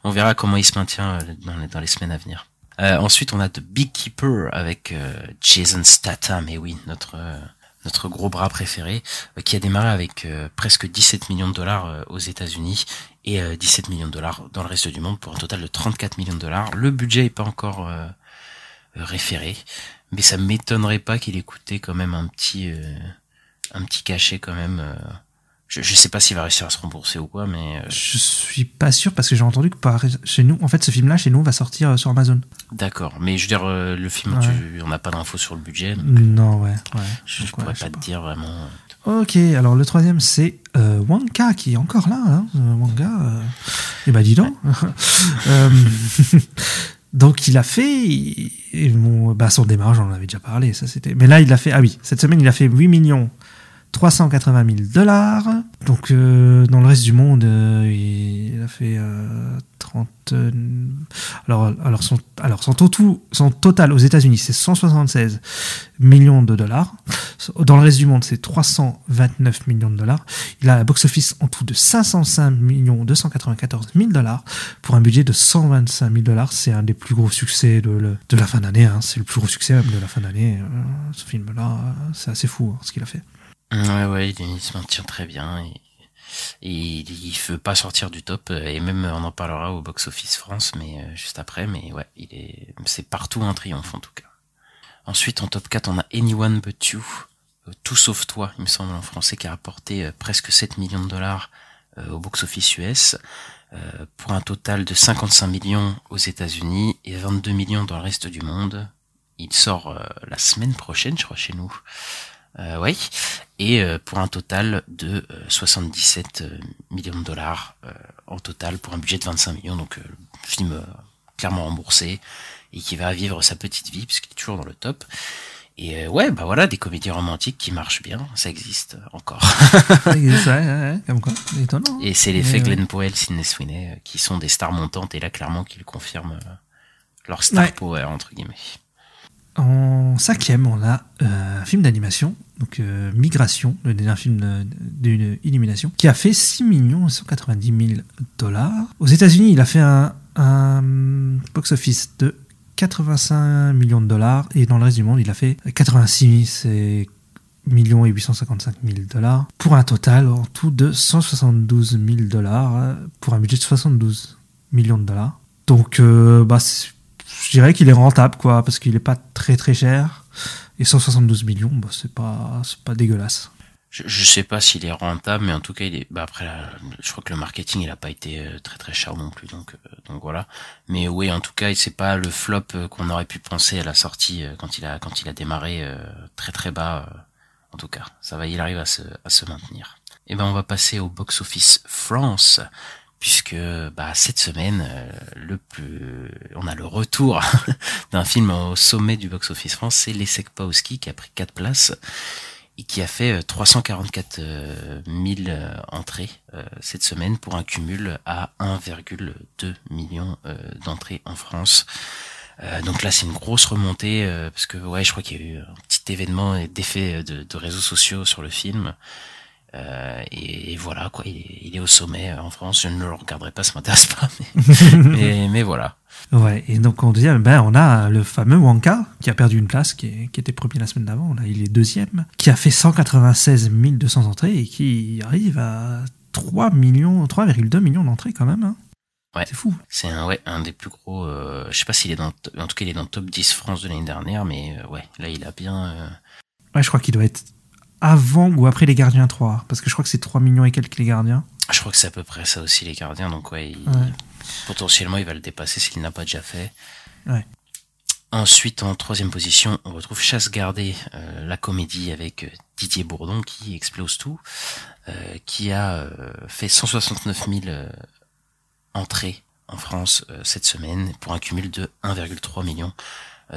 on verra comment il se maintient euh, dans les, dans les semaines à venir. Euh, ensuite, on a The Big Keeper avec euh, Jason Statham. Et oui, notre euh, notre gros bras préféré, euh, qui a démarré avec euh, presque 17 millions de dollars euh, aux États-Unis et euh, 17 millions de dollars dans le reste du monde pour un total de 34 millions de dollars. Le budget est pas encore euh, euh, référé, mais ça m'étonnerait pas qu'il ait coûté quand même un petit euh, un petit cachet quand même. euh. Je, je sais pas s'il va réussir à se rembourser ou quoi, mais euh, Je suis pas sûr parce que j'ai entendu que par, chez nous, en fait, ce film-là, chez nous, va sortir euh, sur Amazon. d'accord. Mais je veux dire, le film, Ouais. tu, on n'a pas d'infos sur le budget. donc Non, ouais, ouais. Je, je Donc, ouais, pourrais je sais pas te dire vraiment. Ok, alors le troisième, c'est euh, Wonka qui est encore là. Hein. Euh... Eh ben, dis donc. Euh, donc, il a fait. et mon, bah, son démarrage, on en déjà parlé. Ça, c'était. Mais là, il a fait. Ah oui, cette semaine, il a fait 8 millions 380 000 dollars. Donc, euh, dans le reste du monde, euh, il a fait euh, 30. euh, alors, alors, son, alors total, aux États-Unis, c'est 176 millions de dollars. Dans le reste du monde, c'est 329 millions de dollars. Il a un box-office en tout de 505 millions 294 000 dollars pour un budget de 125 000 dollars. C'est un des plus gros succès de, la fin d'année. hein. C'est le plus gros succès de la fin d'année. Ce film-là, c'est assez fou hein, ce qu'il a fait. Ouais, ouais, il, se maintient très bien. Et, il, il veut pas sortir du top. euh, Et même, on en parlera au Box Office France, mais euh, juste après. Mais ouais, il est, c'est partout un triomphe en tout cas. Ensuite, en top 4, on a Anyone But You, euh, Tout sauf toi, il me semble en français, qui a rapporté euh, presque 7 millions de dollars euh, au box-office US, euh, pour un total de 55 millions aux États-Unis et 22 millions dans le reste du monde. Il sort la semaine prochaine, je crois, chez nous. Euh, oui, et euh, pour un total de euh, 77 euh, millions de dollars euh, en total pour un budget de 25 millions. Donc, euh, le film euh, clairement remboursé et qui va vivre sa petite vie puisqu'il est toujours dans le top. Et euh, ouais, bah voilà, des comédies romantiques qui marchent bien, ça existe euh, encore. Ouais, ouais, ouais, comme quoi, étonnant. hein. Et c'est l'effet Mais, ouais. Glenn Powell, Sidney Sweeney, euh, qui sont des stars montantes et là clairement qu'ils confirment euh, leur star Ouais. power entre guillemets. En cinquième, on a euh, un film d'animation, donc euh, Migration, le dernier film d'une illumination, qui a fait 6 190 000 dollars. Aux États-Unis, il a fait un, box-office de 85 millions de dollars, et dans le reste du monde, il a fait 86 et millions et 855 000 dollars, pour un total en tout de 172 000 dollars, euh, pour un budget de 72 millions de dollars. Donc, euh, bah, je dirais qu'il est rentable, quoi, parce qu'il est pas très très cher. Et 172 millions, bah, c'est pas, pas dégueulasse. Je, je sais pas s'il est rentable, mais en tout cas, il est. Bah après, je crois que le marketing, il a pas été euh, très très cher non plus, donc euh, donc voilà. Mais oui, en tout cas, c'est pas le flop euh, qu'on aurait pu penser à la sortie quand il a quand il a démarré très très bas. en tout cas, ça va, il arrive à se à se maintenir. Et ben, on va passer au box office France. Puisque bah, cette semaine, euh, le plus, on a le retour d'un film au sommet du box-office France, c'est Les Sekpaoski qui a pris 4 places et qui a fait euh, 344 euh, 000 euh, entrées cette semaine pour un cumul à 1,2 million d'entrées en France. Donc là, c'est une grosse remontée parce que ouais, je crois qu'il y a eu un petit événement et d'effet de, de réseaux sociaux sur le film. Euh, et, et voilà quoi, il est, il est au sommet euh, en France. Je ne le regarderai pas, ça m'intéresse pas, mais, mais, mais voilà. Ouais, et donc en deuxième, ben, on a le fameux Wonka, qui a perdu une place, qui, est- qui était premier la semaine d'avant, là il est deuxième, qui a fait 196 200 entrées et qui arrive à 3 millions, 3,2 millions d'entrées quand même. hein. Ouais. C'est fou. C'est un ouais un des plus gros. Euh, je sais pas s'il est dans, en tout cas il est dans le top 10 France de l'année dernière, mais euh, ouais là il a bien. euh, Ouais, je crois qu'il doit être avant ou après les Gardiens 3, parce que je crois que c'est 3 millions et quelques les Gardiens. je crois que c'est à peu près ça aussi les gardiens, donc ouais, il- Ouais. potentiellement il va le dépasser s'il n'a pas déjà fait. Ouais. Ensuite, en troisième position, on retrouve Chasse gardée, euh, la comédie avec euh, Didier Bourdon qui explose tout, euh, qui a euh, fait 169 000 euh, entrées en France cette semaine pour un cumul de 1,3 million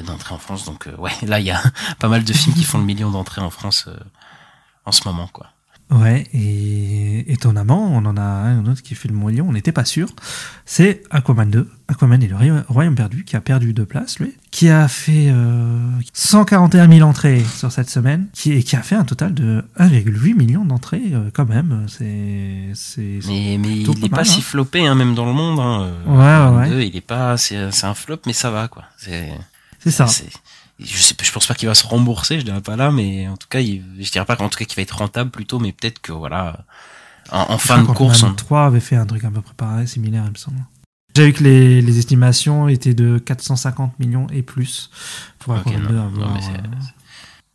d'entrées en France. Donc ouais, là il y a pas mal de films qui font le million d'entrées en France en ce moment quoi. Ouais, et étonnamment, on en a un autre qui fait le million, on n'était pas sûr. C'est Aquaman 2, Aquaman et le Roya- Royaume perdu, qui a perdu deux places, lui, qui a fait euh, 141 000 entrées sur cette semaine, qui, et qui a fait un total de 1,8 million d'entrées, euh, quand même. C'est. c'est- Mais, mais il est pas mal, si hein. floppé, hein, même dans le monde. Hein, euh, Ouais, ouais, Il est pas, c'est, c'est un flop, mais ça va, quoi. C'est, C'est ça. c'est- je sais, je pense pas qu'il va se rembourser, je dirais pas là, mais en tout cas, il, je dirais pas qu'en tout cas qu'il va être rentable plutôt, mais peut-être que voilà, en, en fin de course, on- 3 avait fait un truc un peu près pareil, similaire, il me semble. J'ai vu que les, les estimations étaient de 450 millions et plus pour Ok, Aquaman non, 2 non, avoir, mais c'est- euh,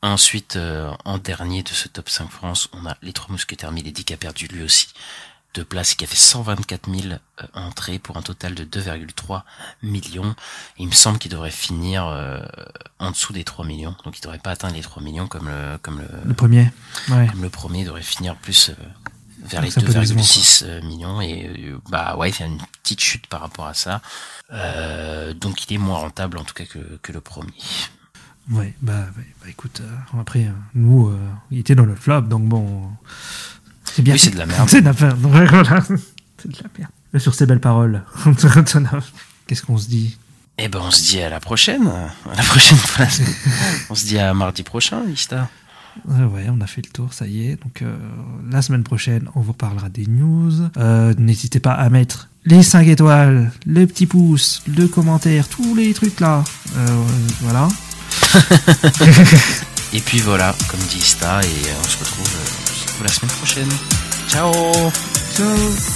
Ensuite, euh, en dernier de ce top 5 France, on a Les Trois Mousquetaires Milady qui a perdu lui aussi deux places qui a fait 124 000 euh, entrées pour un total de 2,3 millions. Et il me semble qu'il devrait finir euh, en dessous des 3 millions. Donc il devrait pas atteindre les 3 millions comme le, comme le, le premier. Ouais. comme le premier, devrait finir plus, euh, vers les C'est un peu décevant, 2,6 millions et bah ouais, il y a une petite chute par rapport à ça. Euh, donc il est moins rentable en tout cas que, que le premier. Ouais, bah, bah écoute, euh, après, euh, nous, il était dans le flop, donc bon. C'est bien. Oui, c'est de la merde. c'est de la merde. Voilà. C'est de la merde. Sur ces belles paroles, qu'est-ce qu'on se dit? Eh ben on se dit à la prochaine, à la prochaine fois. on se dit à mardi prochain, Lista. Euh, Ouais, on a fait le tour, ça y est. Donc, euh, la semaine prochaine, on vous parlera des news. Euh, N'hésitez pas à mettre les 5 étoiles, le petit pouce, le commentaire, tous les trucs là. Euh, voilà. Et puis voilà, comme dit Ista, et on se retrouve, retrouve la semaine prochaine. Ciao Ciao